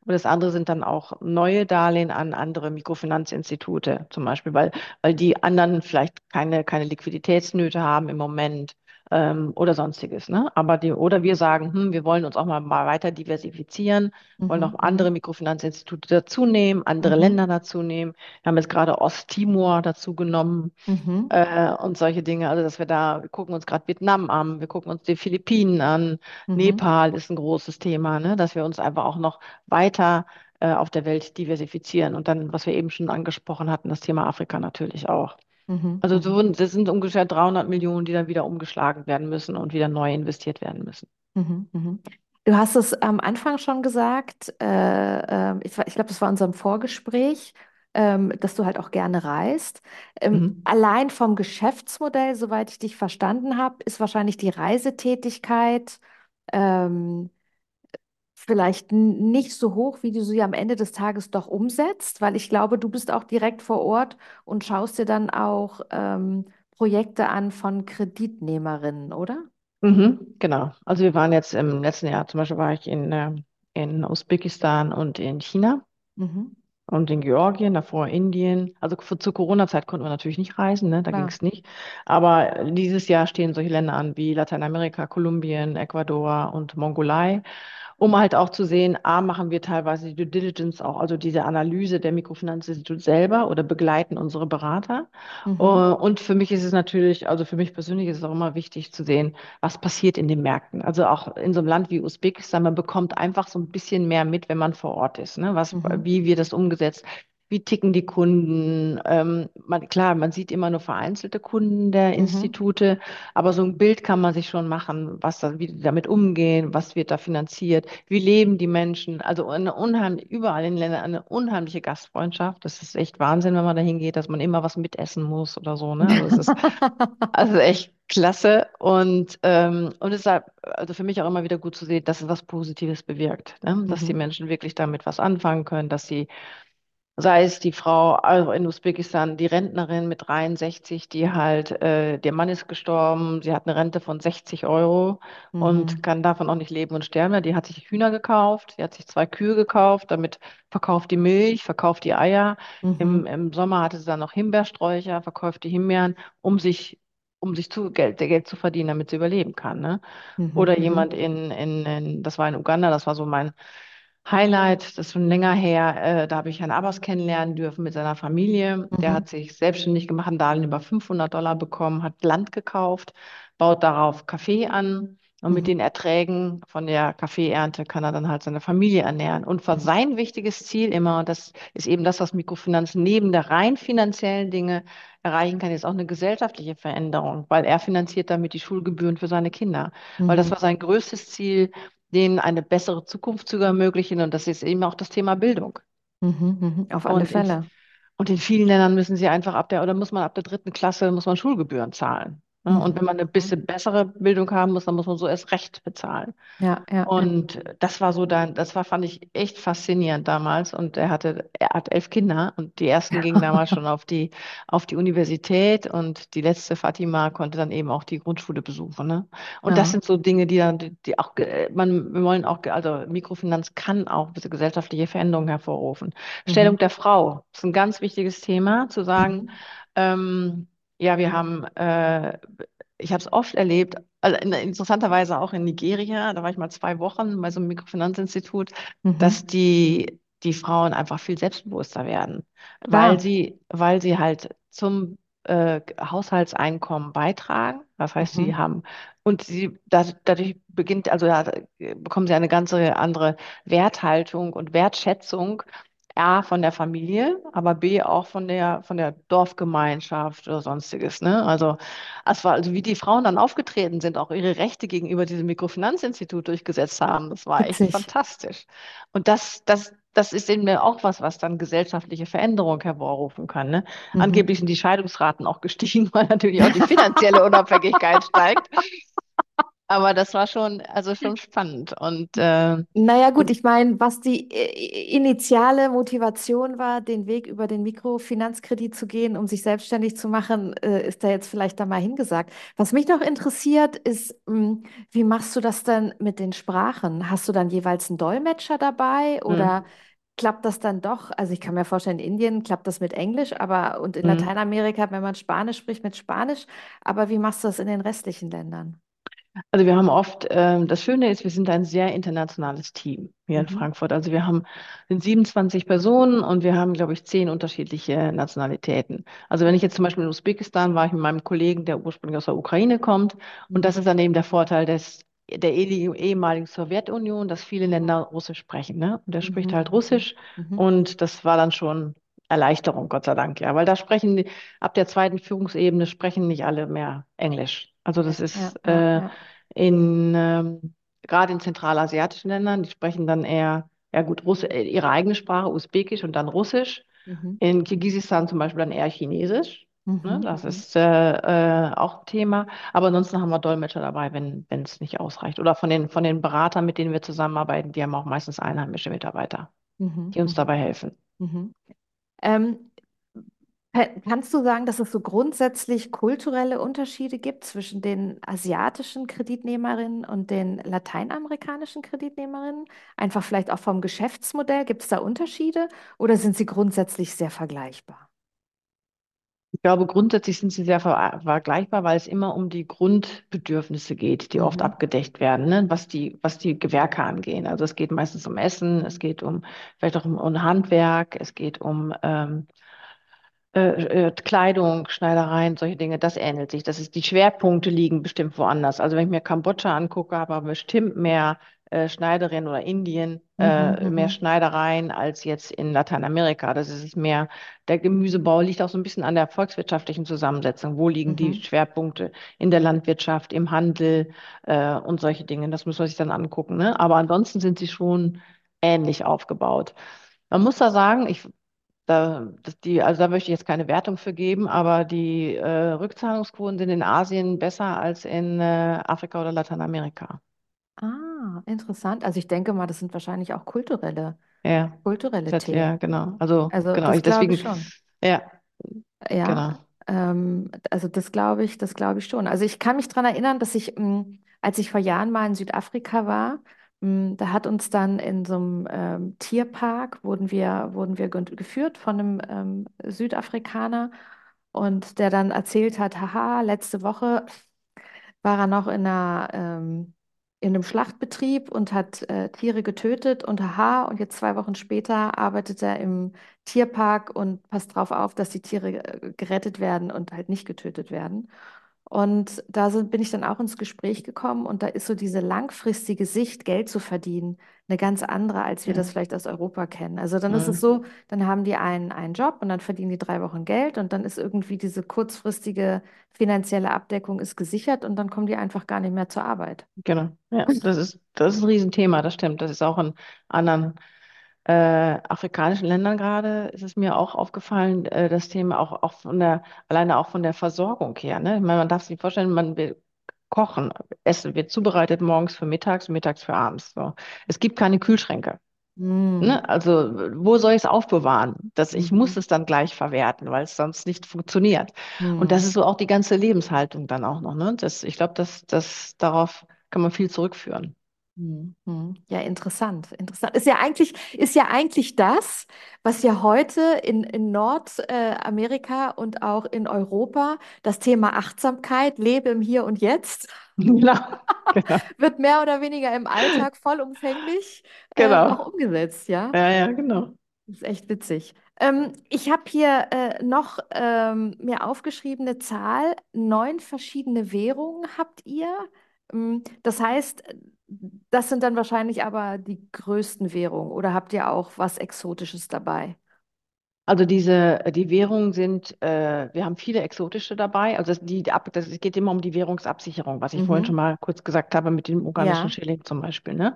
S2: Und das andere sind dann auch neue Darlehen an andere Mikrofinanzinstitute zum Beispiel, weil, weil die anderen vielleicht keine, keine Liquiditätsnöte haben im Moment ähm, oder sonstiges. Ne? Aber die, oder wir sagen, hm, wir wollen uns auch mal, mal weiter diversifizieren, wollen
S1: Mhm.
S2: auch andere
S1: Mhm.
S2: Mikrofinanzinstitute dazu nehmen, andere
S1: Mhm.
S2: Länder dazu nehmen. Wir haben jetzt gerade Osttimor dazu genommen
S1: Mhm.
S2: äh, und solche Dinge. Also, dass wir da, wir gucken uns gerade Vietnam an, wir gucken uns die Philippinen an,
S1: Mhm.
S2: Nepal ist ein großes Thema, ne? Dass wir uns einfach auch noch weiter äh, auf der Welt diversifizieren. Und dann, was wir eben schon angesprochen hatten, das Thema Afrika natürlich auch.
S1: Mhm.
S2: Also so,
S1: Mhm.
S2: das sind ungefähr 300 Millionen, die dann wieder umgeschlagen werden müssen und wieder neu investiert werden müssen.
S1: Mhm. Mhm. Du hast es am Anfang schon gesagt, äh, äh, ich, ich glaube, das war in unserem Vorgespräch, ähm, dass du halt auch gerne reist. Ähm,
S2: Mhm.
S1: allein vom Geschäftsmodell, soweit ich dich verstanden habe, ist wahrscheinlich die Reisetätigkeit ähm, vielleicht nicht so hoch, wie du sie am Ende des Tages doch umsetzt, weil ich glaube, du bist auch direkt vor Ort und schaust dir dann auch ähm, Projekte an von Kreditnehmerinnen, oder?
S2: Mhm, genau. Also wir waren jetzt im letzten Jahr, zum Beispiel war ich in, äh, in Usbekistan und in China.
S1: Mhm.
S2: Und in Georgien, davor Indien. Also für, zur Corona-Zeit konnten wir natürlich nicht reisen, ne? Da ging es nicht. Aber dieses Jahr stehen solche Länder an wie Lateinamerika, Kolumbien, Ecuador und Mongolei um halt auch zu sehen, A, machen wir teilweise die Due Diligence auch, also diese Analyse der Mikrofinanzinstitut selber oder begleiten unsere Berater. Äh,
S1: Mhm.
S2: Und für mich ist es natürlich, also für mich persönlich ist es auch immer wichtig zu sehen, was passiert in den Märkten. Also auch in so einem Land wie Usbekistan, man bekommt einfach so ein bisschen mehr mit, wenn man vor Ort ist. Ne? Was,
S1: Mhm.
S2: wie wird das umgesetzt? Wie ticken die Kunden? Ähm, man, klar, man sieht immer nur vereinzelte Kunden der
S1: Mhm.
S2: Institute, aber so ein Bild kann man sich schon machen, was da, wie die damit umgehen, was wird da finanziert, wie leben die Menschen. Also eine unheimlich, überall in den Ländern eine unheimliche Gastfreundschaft. Das ist echt Wahnsinn, wenn man da hingeht, dass man immer was mitessen muss oder so. Ne? Also es ist also echt klasse und, ähm, und deshalb, also für mich auch immer wieder gut zu sehen, dass es was Positives bewirkt, ne? Dass die
S1: Mhm.
S2: Menschen wirklich damit was anfangen können, dass sie Sei es die Frau also in Usbekistan, die Rentnerin mit 63, die halt, äh, der Mann ist gestorben, sie hat eine Rente von 60 Euro und
S1: Mhm.
S2: kann davon auch nicht leben und sterben. Die hat sich Hühner gekauft, sie hat sich zwei Kühe gekauft, damit verkauft die Milch, verkauft die Eier. Im,
S1: Mhm.
S2: im Sommer hatte sie dann noch Himbeersträucher, verkauft die Himbeeren, um sich, um sich zu Geld, Geld zu verdienen, damit sie überleben kann, ne?
S1: Mhm.
S2: Oder
S1: Mhm.
S2: jemand in, in, in, das war in Uganda, das war so mein Highlight, das ist schon länger her, äh, da habe ich Herrn Abbas kennenlernen dürfen mit seiner Familie. Der
S1: Mhm.
S2: hat sich selbstständig gemacht, ein Darlehen über 500 Dollar bekommen, hat Land gekauft, baut darauf Kaffee an und mit
S1: Mhm.
S2: den Erträgen von der Kaffeeernte kann er dann halt seine Familie ernähren. Und war
S1: Mhm.
S2: sein wichtiges Ziel immer, das ist eben das, was Mikrofinanz neben der rein finanziellen Dinge erreichen kann, ist auch eine gesellschaftliche Veränderung, weil er finanziert damit die Schulgebühren für seine Kinder. Weil das
S1: Mhm.
S2: war sein größtes Ziel, denen eine bessere Zukunft zu ermöglichen. Und das ist eben auch das Thema Bildung.
S1: Mhm. Mhm. Auf alle
S2: Und in,
S1: Fälle.
S2: und in vielen Ländern müssen sie einfach ab der, oder muss man ab der dritten Klasse, muss man Schulgebühren zahlen. Ne? Und
S1: Mhm.
S2: wenn man eine bisschen bessere Bildung haben muss, dann muss man so erst recht bezahlen.
S1: Ja, ja.
S2: Und das war so dann, das war, fand ich echt faszinierend damals. Und er hatte, er hat elf Kinder und die ersten gingen damals schon auf die, auf die Universität und die letzte Fatima konnte dann eben auch die Grundschule besuchen. Ne? Und das
S1: Ja.
S2: sind so Dinge, die dann, die, auch, ge- man, wir wollen auch, also Mikrofinanz kann auch gesellschaftliche Veränderung hervorrufen. Stellung
S1: Mhm.
S2: der Frau ist ein ganz wichtiges Thema, zu sagen,
S1: Mhm.
S2: ähm, ja, wir haben, äh, ich habe es oft erlebt, also in, interessanterweise auch in Nigeria, da war ich mal zwei Wochen bei so einem Mikrofinanzinstitut, dass
S1: Mhm.
S2: die, die Frauen einfach viel selbstbewusster werden, weil
S1: Klar.
S2: sie, weil sie halt zum äh, Haushaltseinkommen beitragen. Das heißt, sie
S1: Mhm.
S2: haben, und sie, da, dadurch beginnt, also da bekommen sie eine ganze andere Werthaltung und Wertschätzung A von der Familie, aber B auch von der von der Dorfgemeinschaft oder sonstiges, ne? Also es war also wie die Frauen dann aufgetreten sind, auch ihre Rechte gegenüber diesem Mikrofinanzinstitut durchgesetzt haben, das war echt
S1: Witzig.
S2: fantastisch. Und das das das ist eben auch was, was dann gesellschaftliche Veränderung hervorrufen kann, ne?
S1: Mhm.
S2: Angeblich sind die Scheidungsraten auch gestiegen, weil natürlich auch die finanzielle Unabhängigkeit steigt. Aber das war schon, also schon spannend. Und äh,
S1: Naja, gut, ich meine, was die äh, initiale Motivation war, den Weg über den Mikrofinanzkredit zu gehen, um sich selbstständig zu machen, äh, ist da jetzt vielleicht da mal hingesagt. Was mich noch interessiert, ist, mh, wie machst du das denn mit den Sprachen? Hast du dann jeweils einen Dolmetscher dabei
S2: hm,
S1: oder klappt das dann doch? Also ich kann mir vorstellen, in Indien klappt das mit Englisch, aber und in
S2: hm.
S1: Lateinamerika, wenn man Spanisch spricht, mit Spanisch. Aber wie machst du das in den restlichen Ländern?
S2: Also wir haben oft, ähm, das Schöne ist, wir sind ein sehr internationales Team hier in
S1: Mhm.
S2: Frankfurt. Also wir haben, sind 27 Personen und wir haben, glaube ich, zehn unterschiedliche Nationalitäten. Also wenn ich jetzt zum Beispiel in Usbekistan war, ich mit meinem Kollegen, der ursprünglich aus der Ukraine kommt. Und
S1: Mhm.
S2: das ist dann eben der Vorteil des, der ehemaligen ehemaligen Sowjetunion, dass viele Länder Russisch sprechen, ne? Und der spricht
S1: Mhm.
S2: halt
S1: Mhm.
S2: Russisch
S1: Mhm.
S2: und das war dann schon Erleichterung, Gott sei Dank, ja. Weil da sprechen, ab der zweiten Führungsebene sprechen nicht alle mehr Englisch. Also das ist, äh, in, ähm, gerade in zentralasiatischen Ländern, die sprechen dann eher, ja gut, Russ äh, ihre eigene Sprache, Usbekisch und dann Russisch.
S1: Mhm.
S2: In Kirgisistan zum Beispiel dann eher Chinesisch. Ne?
S1: Mhm,
S2: Das
S1: mhm,
S2: ist äh, äh, auch ein Thema. Aber ansonsten haben wir Dolmetscher dabei, wenn wenn es nicht ausreicht. Oder von den, von den Beratern, mit denen wir zusammenarbeiten, die haben auch meistens einheimische Mitarbeiter,
S1: mhm,
S2: die uns
S1: mhm,
S2: dabei helfen.
S1: mhm. Ähm, ka- kannst du sagen, dass es so grundsätzlich kulturelle Unterschiede gibt zwischen den asiatischen Kreditnehmerinnen und den lateinamerikanischen Kreditnehmerinnen? Einfach vielleicht auch vom Geschäftsmodell. Gibt es da Unterschiede oder sind sie grundsätzlich sehr vergleichbar?
S2: Ich glaube, grundsätzlich sind sie sehr ver vergleichbar, weil es immer um die Grundbedürfnisse geht, die oft
S1: Mhm,
S2: abgedeckt werden, ne? Was die, was die Gewerke angehen. Also es geht meistens um Essen, es geht um vielleicht auch um, um Handwerk, es geht um ähm, äh, äh, Kleidung, Schneidereien, solche Dinge, das ähnelt sich. Das ist, die Schwerpunkte liegen bestimmt woanders. Also wenn ich mir Kambodscha angucke, habe ich bestimmt mehr äh, Schneiderinnen oder Indien,
S1: mhm,
S2: äh, mehr
S1: mhm,
S2: Schneidereien als jetzt in Lateinamerika. Das ist es mehr, der Gemüsebau liegt auch so ein bisschen an der volkswirtschaftlichen Zusammensetzung. Wo liegen die
S1: mhm,
S2: Schwerpunkte in der Landwirtschaft, im Handel äh, und solche Dinge. Das muss man sich dann angucken. Ne? Aber ansonsten sind sie schon ähnlich aufgebaut. Man muss da sagen, ich da, die, also da möchte ich jetzt keine Wertung für geben, aber die äh, Rückzahlungsquoten sind in Asien besser als in äh, Afrika oder Lateinamerika.
S1: Ah, interessant. Also ich denke mal, das sind wahrscheinlich auch kulturelle,
S2: Ja,
S1: kulturelle
S2: das, ja,
S1: Themen.
S2: genau. Also,
S1: Also
S2: genau,
S1: das
S2: ich
S1: glaube ich
S2: deswegen,
S1: schon.
S2: ja,
S1: Ja,
S2: genau.
S1: ähm, also das glaube ich, das glaube ich schon. Also ich kann mich daran erinnern, dass ich, ähm, als ich vor Jahren mal in Südafrika war, da hat uns dann in so einem ähm, Tierpark, wurden wir, wurden wir ge- geführt von einem ähm, Südafrikaner und der dann erzählt hat, haha, letzte Woche war er noch in einer, ähm, in einem Schlachtbetrieb und hat äh, Tiere getötet und haha, und jetzt zwei Wochen später arbeitet er im Tierpark und passt darauf auf, dass die Tiere äh, gerettet werden und halt nicht getötet werden. Und da sind, bin ich dann auch ins Gespräch gekommen und da ist so diese langfristige Sicht, Geld zu verdienen, eine ganz andere, als wir das
S2: Ja.
S1: vielleicht aus Europa kennen. Also dann ist es so, dann haben die einen, einen Job und dann verdienen die drei Wochen Geld und dann ist irgendwie diese kurzfristige finanzielle Abdeckung ist gesichert und dann kommen die einfach gar nicht mehr zur Arbeit.
S2: Genau. Ja, das ist, das ist ein Riesenthema, das stimmt. Das ist auch in anderen äh, afrikanischen Ländern gerade, ist es mir auch aufgefallen, äh, das Thema auch, auch von der, alleine auch von der Versorgung her. Ne? Ich meine, man darf sich vorstellen, man will kochen, Essen wird zubereitet morgens für mittags, mittags für abends. So. Es gibt keine Kühlschränke.
S1: Hm.
S2: Ne? Also, wo soll ich es aufbewahren? Das, ich muss
S1: Mhm.
S2: es dann gleich verwerten, weil es sonst nicht funktioniert. Und das ist so auch die ganze Lebenshaltung dann auch noch. Ne? Das, ich glaube, das, das, darauf kann man viel zurückführen.
S1: Hm. Hm. Ja, interessant, interessant. Ist ja eigentlich, ist ja eigentlich das, was ja heute in, in Nordamerika und auch in Europa das Thema Achtsamkeit, lebe im Hier und Jetzt,
S2: Genau, genau,
S1: wird mehr oder weniger im Alltag vollumfänglich auch
S2: genau.
S1: umgesetzt, ja.
S2: Ja, ja, genau.
S1: Das ist echt witzig. Ähm, ich habe hier äh, noch ähm, mir aufgeschrieben, eine Zahl. Neun verschiedene Währungen habt ihr. Ähm, das heißt, das sind dann wahrscheinlich aber die größten Währungen. Oder habt ihr auch was Exotisches dabei?
S2: Also diese, äh, die Währungen sind, äh, wir haben viele exotische dabei. Also das, die, Ab- das, es geht immer um die Währungsabsicherung, was ich vorhin schon
S1: Mhm.
S2: mal kurz gesagt habe mit dem ugandischen
S1: Ja.
S2: Schilling zum Beispiel. Ne?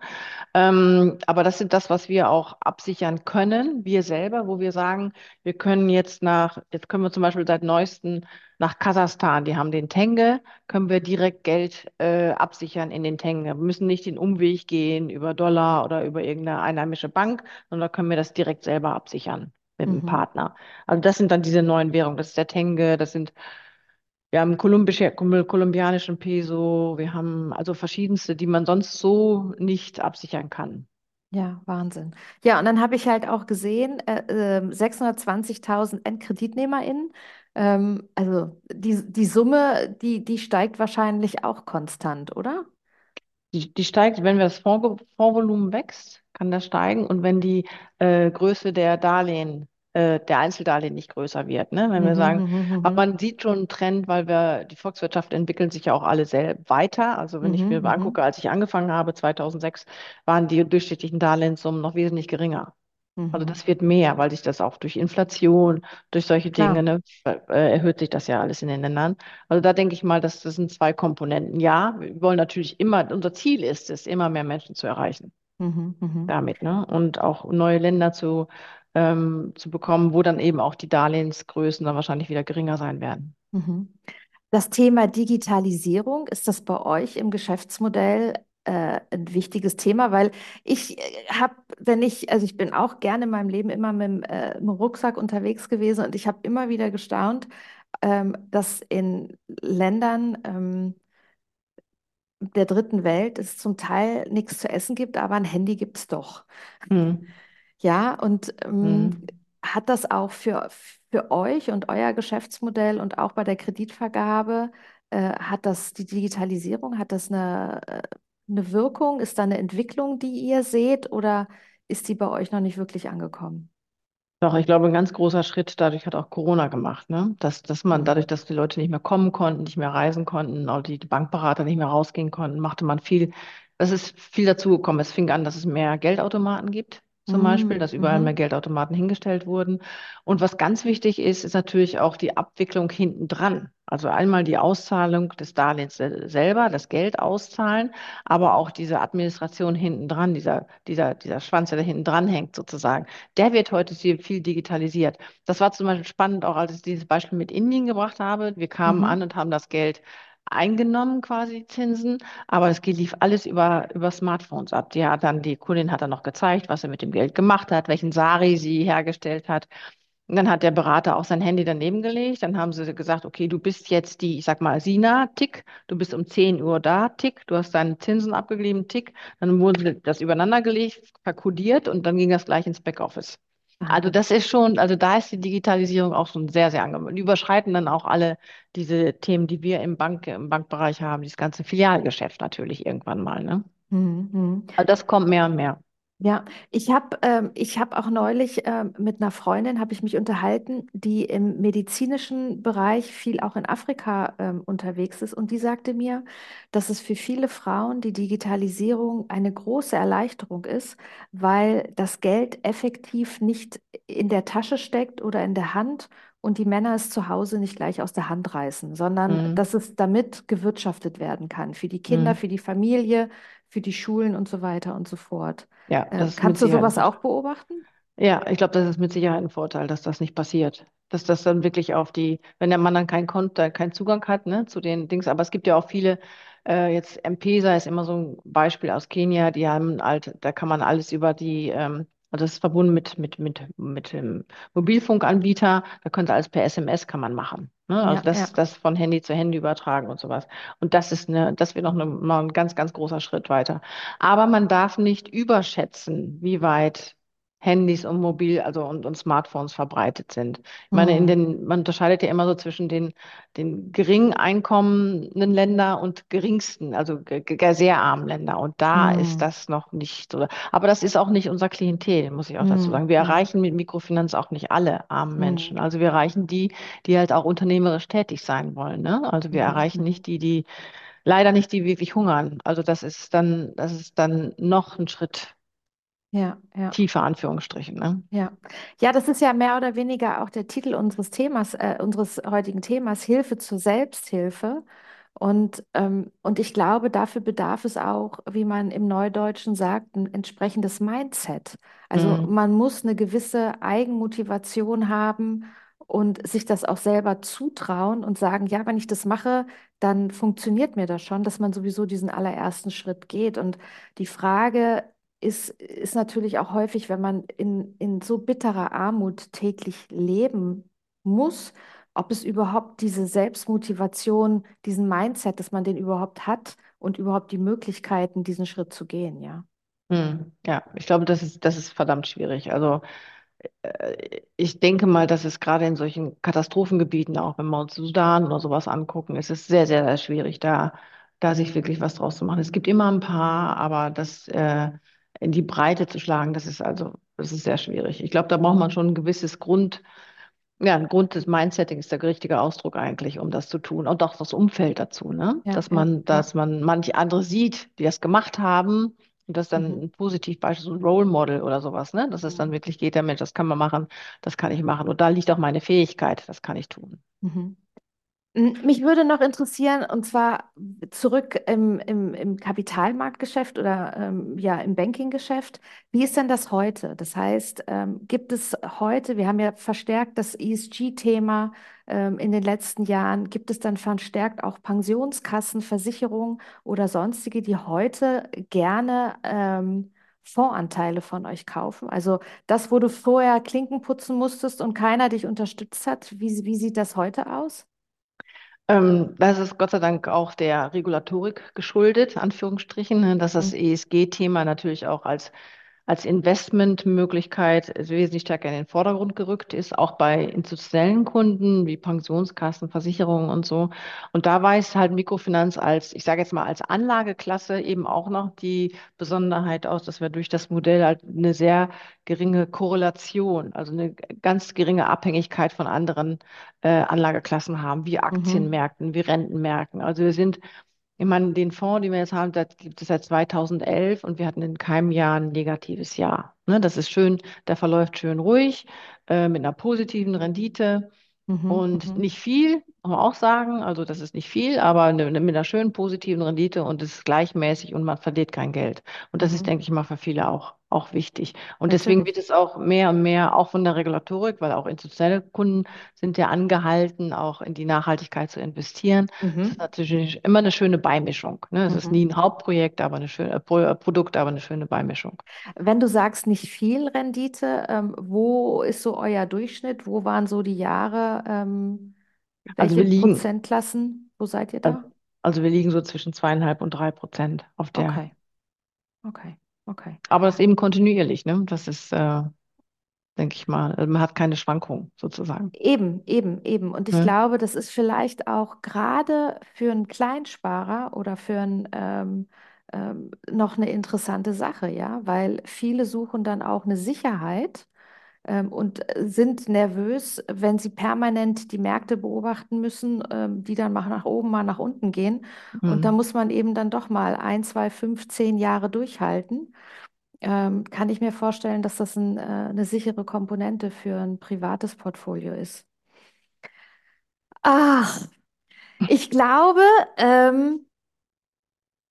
S2: Ähm, aber das sind das, was wir auch absichern können, wir selber, wo wir sagen, wir können jetzt nach, jetzt können wir zum Beispiel seit neuestem nach Kasachstan, die haben den Tenge, können wir direkt Geld äh, absichern in den Tenge. Wir müssen nicht den Umweg gehen über Dollar oder über irgendeine einheimische Bank, sondern können wir das direkt selber absichern mit dem
S1: Mhm.
S2: Partner. Also das sind dann diese neuen Währungen. Das ist der Tenge, das sind, wir haben kolumbianischen Peso, wir haben also verschiedenste, die man sonst so nicht absichern kann.
S1: Ja, Wahnsinn. Ja, und dann habe ich halt auch gesehen, äh, äh, 620.000 EndkreditnehmerInnen. Ähm, also die, die Summe, die, die steigt wahrscheinlich auch konstant, oder?
S2: Die, die steigt, wenn das Fonds, Fondsvolumen wächst, kann das steigen. Und wenn die äh, Größe der Darlehen, äh, der Einzeldarlehen nicht größer wird, ne? Wenn wir
S1: Mhm,
S2: sagen,
S1: mhm,
S2: aber
S1: mhm,
S2: man sieht schon einen Trend, weil wir, die Volkswirtschaft entwickeln sich ja auch alle sehr weiter. Also wenn ich mir angucke, als ich angefangen habe, 2006, waren die durchschnittlichen Darlehenssummen noch wesentlich geringer. Also
S1: mhm.
S2: das wird mehr, weil sich das auch durch Inflation, durch solche Dinge,
S1: Klar.
S2: ne, äh, erhöht sich das ja alles in den Ländern. Also da denke ich mal, dass das sind zwei Komponenten. Ja, wir wollen natürlich immer, unser Ziel ist es, immer mehr Menschen zu erreichen
S1: Mhm, mhm,
S2: damit, ne? Und auch neue Länder zu, ähm, zu bekommen, wo dann eben auch die Darlehensgrößen dann wahrscheinlich wieder geringer sein werden.
S1: mhm. Das Thema Digitalisierung, ist das bei euch im Geschäftsmodell äh, ein wichtiges Thema? Weil ich habe, wenn ich, also ich bin auch gerne in meinem Leben immer mit, dem, äh, mit dem Rucksack unterwegs gewesen und ich habe immer wieder gestaunt, ähm, dass in Ländern ähm, der dritten Welt es zum Teil nichts zu essen gibt, aber ein Handy gibt es doch.
S2: Hm.
S1: Ja, und ähm,
S2: Hm.
S1: hat das auch für, für euch und euer Geschäftsmodell und auch bei der Kreditvergabe, äh, hat das die Digitalisierung, hat das eine, äh, eine Wirkung? Ist da eine Entwicklung, die ihr seht oder ist die bei euch noch nicht wirklich angekommen?
S2: Doch, ich glaube, ein ganz großer Schritt dadurch hat auch Corona gemacht, ne? Dass, dass man dadurch, dass die Leute nicht mehr kommen konnten, nicht mehr reisen konnten, auch die Bankberater nicht mehr rausgehen konnten, machte man viel, es ist viel dazugekommen. Es fing an, dass es mehr Geldautomaten gibt, zum Beispiel,
S1: Mhm.
S2: dass überall mehr
S1: Mhm.
S2: Geldautomaten hingestellt wurden. Und was ganz wichtig ist, ist natürlich auch die Abwicklung hinten dran. Also einmal die Auszahlung des Darlehens sel- selber, das Geld auszahlen, aber auch diese Administration hinten dran, dieser, dieser, dieser Schwanz, der da hinten dran hängt sozusagen der wird heute viel digitalisiert. Das war zum Beispiel spannend, auch als ich dieses Beispiel mit Indien gebracht habe. Wir kamen an
S1: Mhm.
S2: und haben das Geld eingenommen, quasi Zinsen, aber es lief alles über, über Smartphones ab. Die hat dann, die Kundin hat dann noch gezeigt, was sie mit dem Geld gemacht hat, welchen Sari sie hergestellt hat. Und dann hat der Berater auch sein Handy daneben gelegt. Dann haben sie gesagt, okay, du bist jetzt die, ich sag mal, Sina, Tick. Du bist um 10 Uhr da, Tick. Du hast deine Zinsen abgegeben, Tick. Dann wurde das übereinander gelegt, verkodiert und dann ging das gleich ins Backoffice. Also das ist schon, also da ist die Digitalisierung auch schon sehr, sehr angekommen. Die überschreiten dann auch alle diese Themen, die wir im Bank, im Bankbereich haben, dieses ganze Filialgeschäft natürlich irgendwann mal, ne?
S1: Mhm.
S2: Also das kommt mehr und mehr.
S1: Ja, ich habe ähm, hab auch neulich ähm, mit einer Freundin, habe ich mich unterhalten, die im medizinischen Bereich viel auch in Afrika ähm, unterwegs ist. Und die sagte mir, dass es für viele Frauen die Digitalisierung eine große Erleichterung ist, weil das Geld effektiv nicht in der Tasche steckt oder in der Hand und die Männer es zu Hause nicht gleich aus der Hand reißen, sondern
S2: Mhm.
S1: dass es damit gewirtschaftet werden kann, für die Kinder,
S2: Mhm.
S1: für die Familie, für die Schulen und so weiter und so fort.
S2: Ja,
S1: Äh, kannst du sowas auch beobachten?
S2: Ja, ich glaube, das ist mit Sicherheit ein Vorteil, dass das nicht passiert. Dass das dann wirklich auf die, wenn der Mann dann kein Konto, keinen Zugang hat, ne, zu den Dings. Aber es gibt ja auch viele, äh, jetzt M-Pesa ist immer so ein Beispiel aus Kenia, die haben halt, da kann man alles über die, ähm, also das ist verbunden mit, mit, mit, mit dem Mobilfunkanbieter, da können Sie alles per SMS kann man machen. Ne? Also
S1: Ja,
S2: das,
S1: ja.
S2: das von Handy zu Handy übertragen und sowas. Und das ist eine, das wird noch, eine, noch ein ganz, ganz großer Schritt weiter. Aber man darf nicht überschätzen, wie weit Handys und Mobil, also und, und Smartphones verbreitet sind. Ich meine, in
S1: Hm.
S2: den, man unterscheidet ja immer so zwischen den, den gering einkommenden Ländern und geringsten, also sehr armen Ländern. Und da ist
S1: Hm.
S2: das noch nicht so. Aber das ist auch nicht unser Klientel, muss ich auch dazu
S1: Hm.
S2: sagen. Wir
S1: Hm.
S2: erreichen mit Mikrofinanz auch nicht alle armen. Menschen. Also wir erreichen die, die halt auch unternehmerisch tätig sein wollen. Ne? Also wir
S1: Mhm.
S2: erreichen
S1: Mhm.
S2: nicht die, die leider nicht die wirklich hungern. Also das ist dann, das ist dann noch ein Schritt
S1: Ja, ja.
S2: Tiefe Anführungsstrichen, ne?
S1: Ja, ja, das ist ja mehr oder weniger auch der Titel unseres Themas, äh, unseres heutigen Themas, Hilfe zur Selbsthilfe. Und, ähm, und ich glaube, dafür bedarf es auch, wie man im Neudeutschen sagt, ein entsprechendes Mindset. Also
S2: Mhm.
S1: man muss eine gewisse Eigenmotivation haben und sich das auch selber zutrauen und sagen, ja, wenn ich das mache, dann funktioniert mir das schon, dass man sowieso diesen allerersten Schritt geht. Und die Frage ist, ist natürlich auch häufig, wenn man in, in so bitterer Armut täglich leben muss, ob es überhaupt diese Selbstmotivation, diesen Mindset, dass man den überhaupt hat und überhaupt die Möglichkeiten, diesen Schritt zu gehen, ja.
S2: Mhm. Ja, ich glaube, das ist, das ist verdammt schwierig. Also äh, ich denke mal, dass es gerade in solchen Katastrophengebieten, auch wenn wir uns Sudan oder sowas angucken, ist es sehr, sehr, sehr schwierig, da, da sich wirklich was draus zu machen. Es gibt immer ein paar, aber das äh, in die Breite zu schlagen, das ist also, das ist sehr schwierig. Ich glaube, da braucht man schon ein gewisses Grund, ja, ein Grund des Mindsetting ist der richtige Ausdruck eigentlich, um das zu tun. Und auch das Umfeld dazu, ne?
S1: Ja,
S2: Dass man,
S1: ja.
S2: dass man manche andere sieht, die das gemacht haben. Und das dann
S1: Mhm.
S2: ein Positivbeispiel, so ein Role Model oder sowas, ne? Dass es dann wirklich geht, der Mensch, das kann man machen, das kann ich machen. Und da liegt auch meine Fähigkeit, das kann ich tun.
S1: Mhm. Mich würde noch interessieren, und zwar zurück im, im, im Kapitalmarktgeschäft oder ähm, ja im Bankinggeschäft. Wie ist denn das heute? Das heißt, ähm, gibt es heute, wir haben ja verstärkt das ESG-Thema ähm, in den letzten Jahren, gibt es dann verstärkt auch Pensionskassen, Versicherungen oder sonstige, die heute gerne ähm, Fondsanteile von euch kaufen? Also das, wo du vorher Klinken putzen musstest und keiner dich unterstützt hat, wie, wie sieht das heute aus?
S2: Ähm, das ist Gott sei Dank auch der Regulatorik geschuldet, Anführungsstrichen, ne, dass das
S1: Mhm.
S2: ESG-Thema natürlich auch als, als Investmentmöglichkeit wesentlich stärker in den Vordergrund gerückt ist, auch bei institutionellen Kunden wie Pensionskassen, Versicherungen und so. Und da weist halt Mikrofinanz als, ich sage jetzt mal, als Anlageklasse eben auch noch die Besonderheit aus, dass wir durch das Modell halt eine sehr geringe Korrelation, also eine ganz geringe Abhängigkeit von anderen äh, Anlageklassen haben, wie
S1: Mhm.
S2: Aktienmärkten, wie Rentenmärkten. Also wir sind, ich meine, den Fonds, den wir jetzt haben, das gibt es seit 2011 und wir hatten in keinem Jahr ein negatives Jahr. Ne, das ist schön, der verläuft schön ruhig, äh, mit einer positiven Rendite.
S1: Mhm,
S2: Und
S1: mhm,
S2: nicht viel, muss man auch sagen, also das ist nicht viel, aber eine, eine, mit einer schönen positiven Rendite und es ist gleichmäßig und man verliert kein Geld. Und das ist,
S1: mhm.
S2: denke ich mal, für viele auch, auch wichtig. Und deswegen wird
S1: Natürlich.
S2: es auch mehr und mehr, auch von der Regulatorik, weil auch institutionelle Kunden sind ja angehalten, auch in die Nachhaltigkeit zu investieren. Das ist
S1: Mhm,
S2: natürlich immer eine schöne Beimischung. Ne? Es ist nie
S1: mhm.
S2: ein Hauptprojekt, aber eine schöne, äh, äh, Produkt, aber eine schöne Beimischung.
S1: Wenn du sagst, nicht viel Rendite, ähm, wo ist so euer Durchschnitt? Wo waren so die Jahre? Ähm,
S2: Also
S1: welche
S2: wir liegen,
S1: Prozentklassen? Wo seid ihr da?
S2: also wir liegen so zwischen zweieinhalb und drei Prozent auf der
S1: Okay, okay, okay.
S2: Aber das eben kontinuierlich, ne? Das ist, äh, denke ich mal, also man hat keine Schwankung sozusagen.
S1: Eben, eben, eben. Und ich
S2: Ne?
S1: glaube, das ist vielleicht auch gerade für einen Kleinsparer oder für einen ähm, ähm, noch eine interessante Sache, ja, weil viele suchen dann auch eine Sicherheit und äh, sind nervös, wenn sie permanent die Märkte beobachten müssen, ähm, die dann mal nach oben, mal nach unten gehen. Und da
S2: Mhm.
S1: muss man eben dann doch mal ein, zwei, fünf, zehn Jahre durchhalten. Ähm, kann ich mir vorstellen, dass das ein, äh, eine sichere Komponente für ein privates Portfolio ist. Ach, ich glaube, ähm,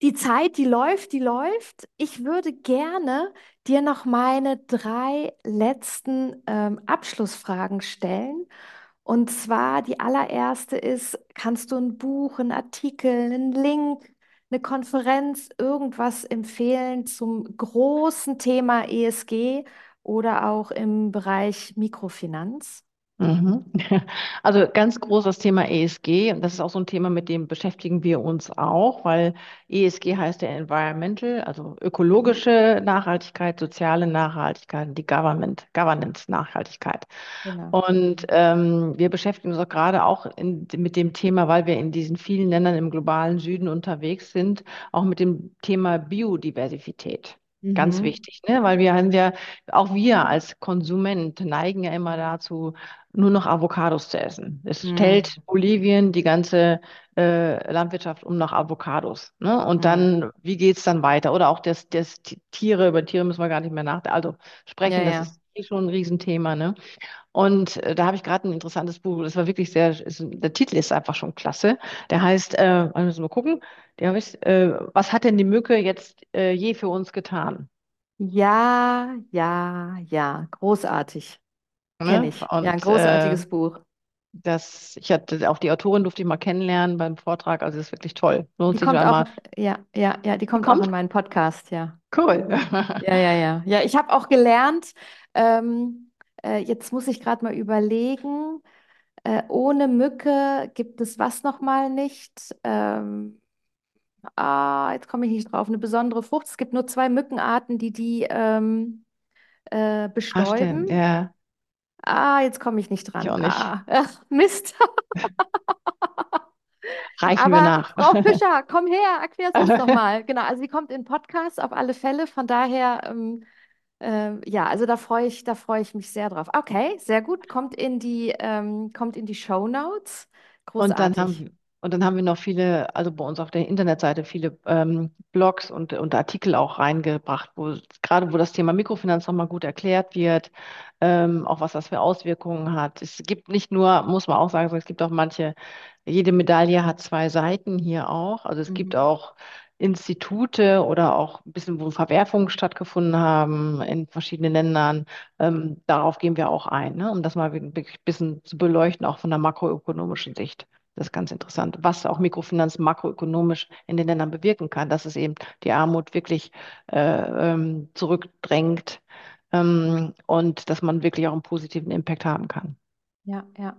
S1: die Zeit, die läuft, die läuft. Ich würde gerne dir noch meine drei letzten ähm, Abschlussfragen stellen. Und zwar die allererste ist, kannst du ein Buch, einen Artikel, einen Link, eine Konferenz, irgendwas empfehlen zum großen Thema ESG oder auch im Bereich Mikrofinanz?
S2: Mhm. Also ganz groß das Thema ESG und das ist auch so ein Thema, mit dem beschäftigen wir uns auch, weil ESG heißt ja Environmental, also ökologische Nachhaltigkeit, soziale Nachhaltigkeit, und die Government, Governance-Nachhaltigkeit.
S1: Genau.
S2: Und ähm, wir beschäftigen uns auch gerade auch in, mit dem Thema, weil wir in diesen vielen Ländern im globalen Süden unterwegs sind, auch mit dem Thema Biodiversität. Ganz
S1: Mhm.
S2: wichtig, ne? Weil wir haben ja, auch wir als Konsument neigen ja immer dazu, nur noch Avocados zu essen. Es stellt
S1: Mhm.
S2: Bolivien die ganze äh, Landwirtschaft um nach Avocados, ne? Und
S1: Mhm.
S2: dann, wie geht's dann weiter? Oder auch das, das Ti- Tiere, über Tiere müssen wir gar nicht mehr nach, also
S1: Ja,
S2: sprechen, das
S1: ja.
S2: ist schon ein Riesenthema, ne? Und äh, da habe ich gerade ein interessantes Buch, das war wirklich sehr, ist, der Titel ist einfach schon klasse. Der heißt, äh, wir müssen mal gucken, der heißt, äh, was hat denn die Mücke jetzt äh, je für uns getan?
S1: Ja, ja, ja. Großartig. Kenne
S2: Ne?
S1: ich. Ja, ein
S2: Und äh,
S1: großartiges Buch.
S2: Das, ich hatte auch die Autorin durfte ich mal kennenlernen beim Vortrag, also das ist wirklich toll. Lohnt
S1: Die
S2: sich
S1: kommt auch, ja, ja, ja, die
S2: Die
S1: kommt auch in
S2: kommt?
S1: meinen Podcast, ja.
S2: Cool.
S1: Ja, ja, ja. Ja, ich habe auch gelernt, ähm, äh, jetzt muss ich gerade mal überlegen, äh, ohne Mücke gibt es was nochmal nicht? Ähm, ah, jetzt komme ich nicht drauf. Eine besondere Frucht. Es gibt nur zwei Mückenarten, die die ähm, äh,
S2: Ah, stimmt,
S1: bestäuben.
S2: ja,
S1: Ah, jetzt komme ich nicht
S2: ich
S1: dran.
S2: auch nicht.
S1: Ah, ach, Mist.
S2: Reichen wir
S1: Aber
S2: nach.
S1: Frau Fischer, komm her, erklär's uns doch mal. Genau, also sie kommt in Podcast auf alle Fälle. Von daher, ähm, ähm, ja, also da freue ich, da freue ich mich sehr drauf. Okay, sehr gut. Kommt in die, ähm, kommt in die Shownotes.
S2: Und dann
S1: Großartig.
S2: haben, und dann haben wir noch viele, also bei uns auf der Internetseite viele ähm, Blogs und, und Artikel auch reingebracht, wo gerade wo das Thema Mikrofinanz nochmal gut erklärt wird, ähm, auch was das für Auswirkungen hat. Es gibt nicht nur, muss man auch sagen, es gibt auch manche, jede Medaille hat zwei Seiten hier auch. Also es gibt
S1: Mhm.
S2: auch Institute oder auch ein bisschen, wo Verwerfungen stattgefunden haben in verschiedenen Ländern. Ähm, darauf gehen wir auch ein, ne, um das mal wirklich ein bisschen zu beleuchten, auch von der makroökonomischen Sicht. Das ist ganz interessant, was auch Mikrofinanz makroökonomisch in den Ländern bewirken kann, dass es eben die Armut wirklich äh, ähm, zurückdrängt ähm, und dass man wirklich auch einen positiven Impact haben kann.
S1: Ja, ja.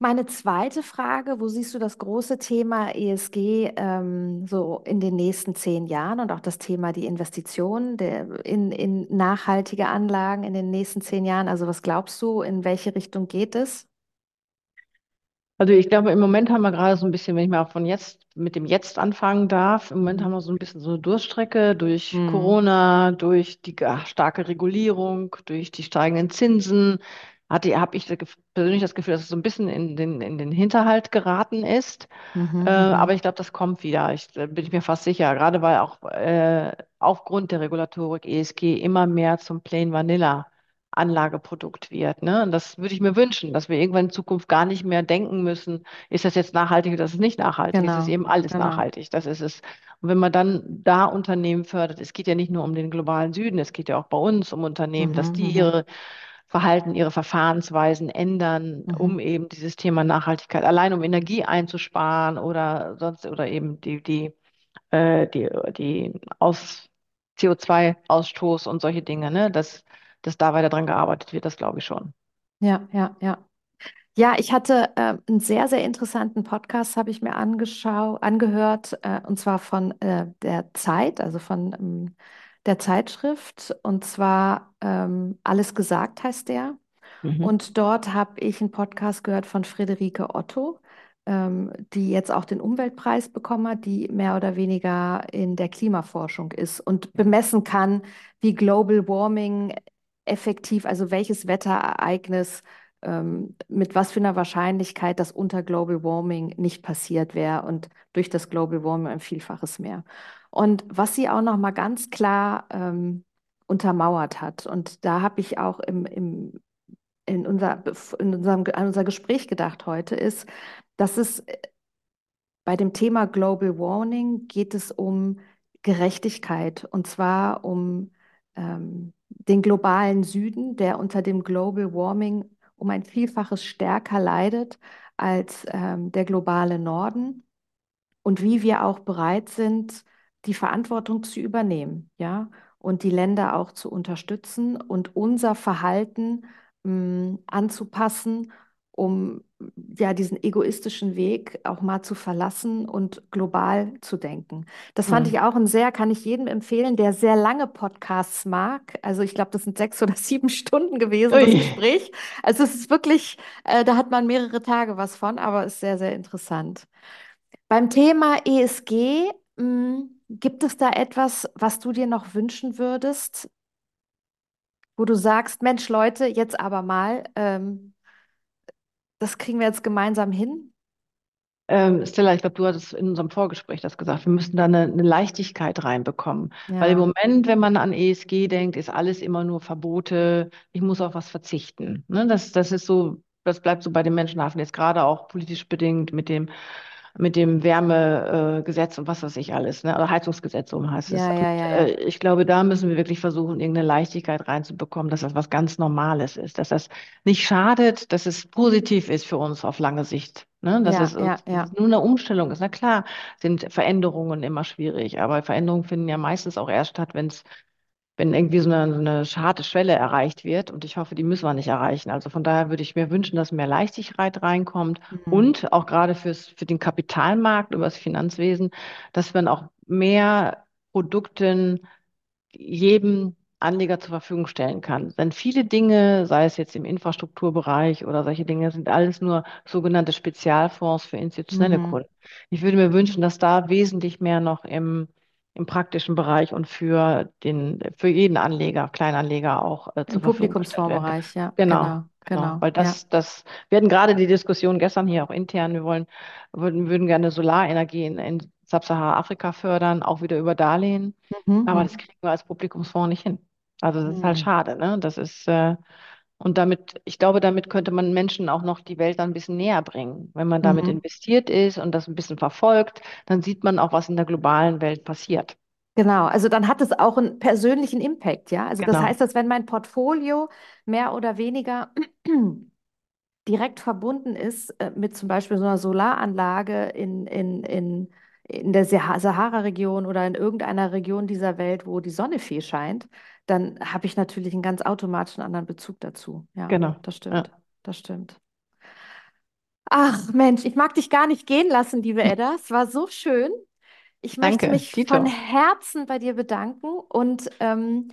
S1: Meine zweite Frage, wo siehst du das große Thema ESG ähm, so in den nächsten zehn Jahren und auch das Thema die Investitionen der, in, in nachhaltige Anlagen in den nächsten zehn Jahren? Also was glaubst du, in welche Richtung geht es?
S2: Also ich glaube, im Moment haben wir gerade so ein bisschen, wenn ich mal von jetzt mit dem Jetzt anfangen darf, im Moment haben
S1: Mhm.
S2: wir so ein bisschen so eine Durststrecke durch
S1: Mhm.
S2: Corona, durch die ga- starke Regulierung, durch die steigenden Zinsen. Hatte, habe ich da gef- persönlich das Gefühl, dass es so ein bisschen in den, in den Hinterhalt geraten ist. Äh,
S1: Mhm.
S2: aber
S1: Mhm.
S2: ich glaube, das kommt wieder. Ich, da bin ich mir fast sicher. Gerade weil auch äh, aufgrund der Regulatorik ESG immer mehr zum Plain Vanilla Anlageprodukt wird. Ne? Und das würde ich mir wünschen, dass wir irgendwann in Zukunft gar nicht mehr denken müssen, ist das jetzt nachhaltig oder ist es nicht nachhaltig? Es ist
S1: Genau,
S2: eben alles
S1: genau.
S2: nachhaltig. Das ist es. Und wenn man dann da Unternehmen fördert, es geht ja nicht nur um den globalen Süden, es geht ja auch bei uns um Unternehmen, dass
S1: Mhm.
S2: die
S1: Mhm.
S2: ihre Verhalten, ihre Verfahrensweisen ändern, um
S1: Mhm.
S2: eben dieses Thema Nachhaltigkeit, allein um Energie einzusparen oder sonst oder eben die, die, äh, die, die aus CO2-Ausstoß und solche Dinge, ne? Dass, dass da weiter dran gearbeitet wird, das glaube ich schon.
S1: Ja, ja, ja. Ja, ich hatte äh, einen sehr, sehr interessanten Podcast, habe ich mir angeschau angehört, äh, und zwar von äh, der Zeit, also von ähm, der Zeitschrift, und zwar ähm, Alles gesagt heißt der.
S2: Mhm.
S1: Und dort habe ich einen Podcast gehört von Friederike Otto, ähm, die jetzt auch den Umweltpreis bekommen hat, die mehr oder weniger in der Klimaforschung ist und bemessen kann, wie Global Warming effektiv, also welches Wetterereignis ähm, mit was für einer Wahrscheinlichkeit das unter Global Warming nicht passiert wäre und durch das Global Warming ein Vielfaches mehr. Und was sie auch noch mal ganz klar ähm, untermauert hat. Und da habe ich auch im, im in unser, in unserem, an unser Gespräch gedacht heute, ist, dass es bei dem Thema Global Warming geht es um Gerechtigkeit und zwar um ähm, den globalen Süden, der unter dem Global Warming um ein Vielfaches stärker leidet als ähm, der globale Norden und wie wir auch bereit sind, die Verantwortung zu übernehmen, ja, und die Länder auch zu unterstützen und unser Verhalten mh, anzupassen, um ja diesen egoistischen Weg auch mal zu verlassen und global zu denken. Das fand ich
S2: Mhm.
S1: auch ein sehr, kann ich jedem empfehlen, der sehr lange Podcasts mag. Also ich glaube, das sind sechs oder sieben Stunden gewesen, das
S2: Ui.
S1: Gespräch. Also es ist wirklich, äh, da hat man mehrere Tage was von, aber ist sehr, sehr interessant. Beim Thema ESG gibt es da etwas, was du dir noch wünschen würdest, wo du sagst, Mensch, Leute, jetzt aber mal, ähm, das kriegen wir jetzt gemeinsam hin?
S2: Ähm, Stella, ich glaube, du hattest in unserem Vorgespräch das gesagt. Wir müssen da eine, eine Leichtigkeit reinbekommen. Weil im
S1: Ja,
S2: Moment, wenn man an ESG denkt, ist alles immer nur Verbote. Ich muss auf was verzichten. Ne? Das, das ist so, das bleibt so bei den Menschen haften. Jetzt gerade auch politisch bedingt mit dem mit dem Wärmegesetz und was weiß ich alles, ne? Oder Heizungsgesetz, so heißt es.
S1: ja, ja, ja,
S2: äh, ich glaube, da müssen wir wirklich versuchen, irgendeine Leichtigkeit reinzubekommen, dass das was ganz Normales ist, dass das nicht schadet, dass es positiv ist für uns auf lange Sicht. Ne? Dass es,
S1: ja,
S2: uns- dass nur eine Umstellung ist. Na klar, sind Veränderungen immer schwierig, aber Veränderungen finden ja meistens auch erst statt, wenn es wenn irgendwie so eine, so eine harte Schwelle erreicht wird. Und ich hoffe, die müssen wir nicht erreichen. Also von daher würde ich mir wünschen, dass mehr Leichtigkeit reinkommt
S1: Mhm.
S2: und auch gerade fürs, für den Kapitalmarkt über das Finanzwesen, dass man auch mehr Produkten jedem Anleger zur Verfügung stellen kann. Denn viele Dinge, sei es jetzt im Infrastrukturbereich oder solche Dinge, sind alles nur sogenannte Spezialfonds für institutionelle
S1: Mhm.
S2: Kunden. Ich würde mir wünschen, dass da wesentlich mehr noch im, im praktischen Bereich und für den, für jeden Anleger, Kleinanleger auch äh, kann.
S1: Publikumsfondsbereich, ja,
S2: Genau,
S1: genau,
S2: genau.
S1: genau,
S2: Weil
S1: ja.
S2: das, das, wir hatten gerade die Diskussion gestern hier auch intern, wir wollen, würden, würden gerne Solarenergie in, in Sub-Sahara-Afrika fördern, auch wieder über Darlehen.
S1: Mhm.
S2: Aber das
S1: Mhm.
S2: kriegen wir als Publikumsfonds nicht hin. Also das ist halt
S1: Mhm.
S2: schade, ne? Das ist, äh, und damit, ich glaube, damit könnte man Menschen auch noch die Welt dann ein bisschen näher bringen. Wenn man damit
S1: Mhm.
S2: investiert ist und das ein bisschen verfolgt, dann sieht man auch, was in der globalen Welt passiert.
S1: Genau, also dann hat es auch einen persönlichen Impact, ja. Also das
S2: Genau,
S1: heißt, dass wenn mein Portfolio mehr oder weniger direkt verbunden ist äh, mit zum Beispiel so einer Solaranlage in, in, in, in der Sah- Sahara-Region oder in irgendeiner Region dieser Welt, wo die Sonne viel scheint, dann habe ich natürlich einen ganz automatischen anderen Bezug dazu. Ja,
S2: genau.
S1: das
S2: Ja.
S1: stimmt, das stimmt. Ach Mensch, ich mag dich gar nicht gehen lassen, liebe Edda. Es war so schön. Ich möchte
S2: Danke,
S1: mich von
S2: Dito.
S1: Herzen bei dir bedanken und ähm,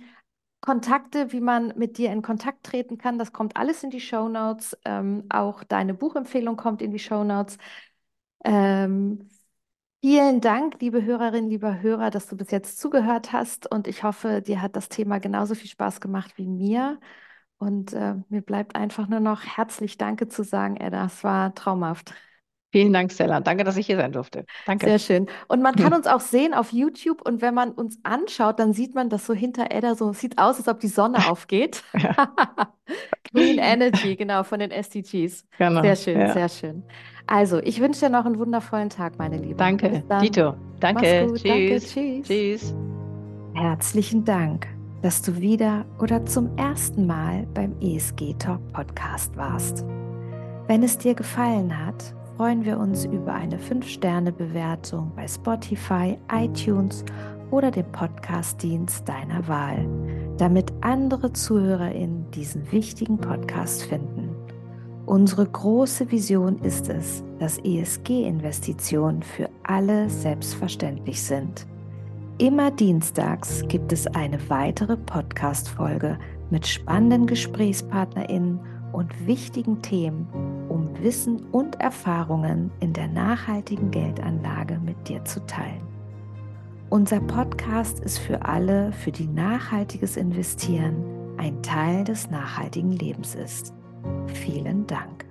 S1: Kontakte, wie man mit dir in Kontakt treten kann, das kommt alles in die Shownotes. Ähm, auch deine Buchempfehlung kommt in die Shownotes. Ähm, vielen Dank, liebe Hörerinnen, lieber Hörer, dass du bis jetzt zugehört hast und ich hoffe, dir hat das Thema genauso viel Spaß gemacht wie mir. Und äh, mir bleibt einfach nur noch herzlich Danke zu sagen, Edda. Es war traumhaft.
S2: Vielen Dank, Stella. Danke, dass ich hier sein durfte. Danke.
S1: Sehr schön. Und man kann uns auch sehen auf YouTube und wenn man uns anschaut, dann sieht man, dass so hinter Edda so es sieht aus, als ob die Sonne aufgeht.
S2: Ja,
S1: Clean Energy, genau, von den SDGs. Sehr
S2: genau.
S1: schön,
S2: Ja.
S1: sehr schön. Also, ich wünsche dir noch einen wundervollen Tag, meine Liebe.
S2: Danke. Dito. Danke.
S1: gut. Danke.
S2: Tschüss.
S1: Tschüss.
S2: Tschüss.
S1: Herzlichen Dank, dass du wieder oder zum ersten Mal beim ESG Talk Podcast warst. Wenn es dir gefallen hat, freuen wir uns über eine 5-Sterne-Bewertung bei Spotify, iTunes oder dem Podcast-Dienst deiner Wahl, damit andere ZuhörerInnen diesen wichtigen Podcast finden. Unsere große Vision ist es, dass ESG-Investitionen für alle selbstverständlich sind. Immer dienstags gibt es eine weitere Podcast-Folge mit spannenden GesprächspartnerInnen und wichtigen Themen, um Wissen und Erfahrungen in der nachhaltigen Geldanlage mit dir zu teilen. Unser Podcast ist für alle, für die nachhaltiges Investieren ein Teil des nachhaltigen Lebens ist. Vielen Dank.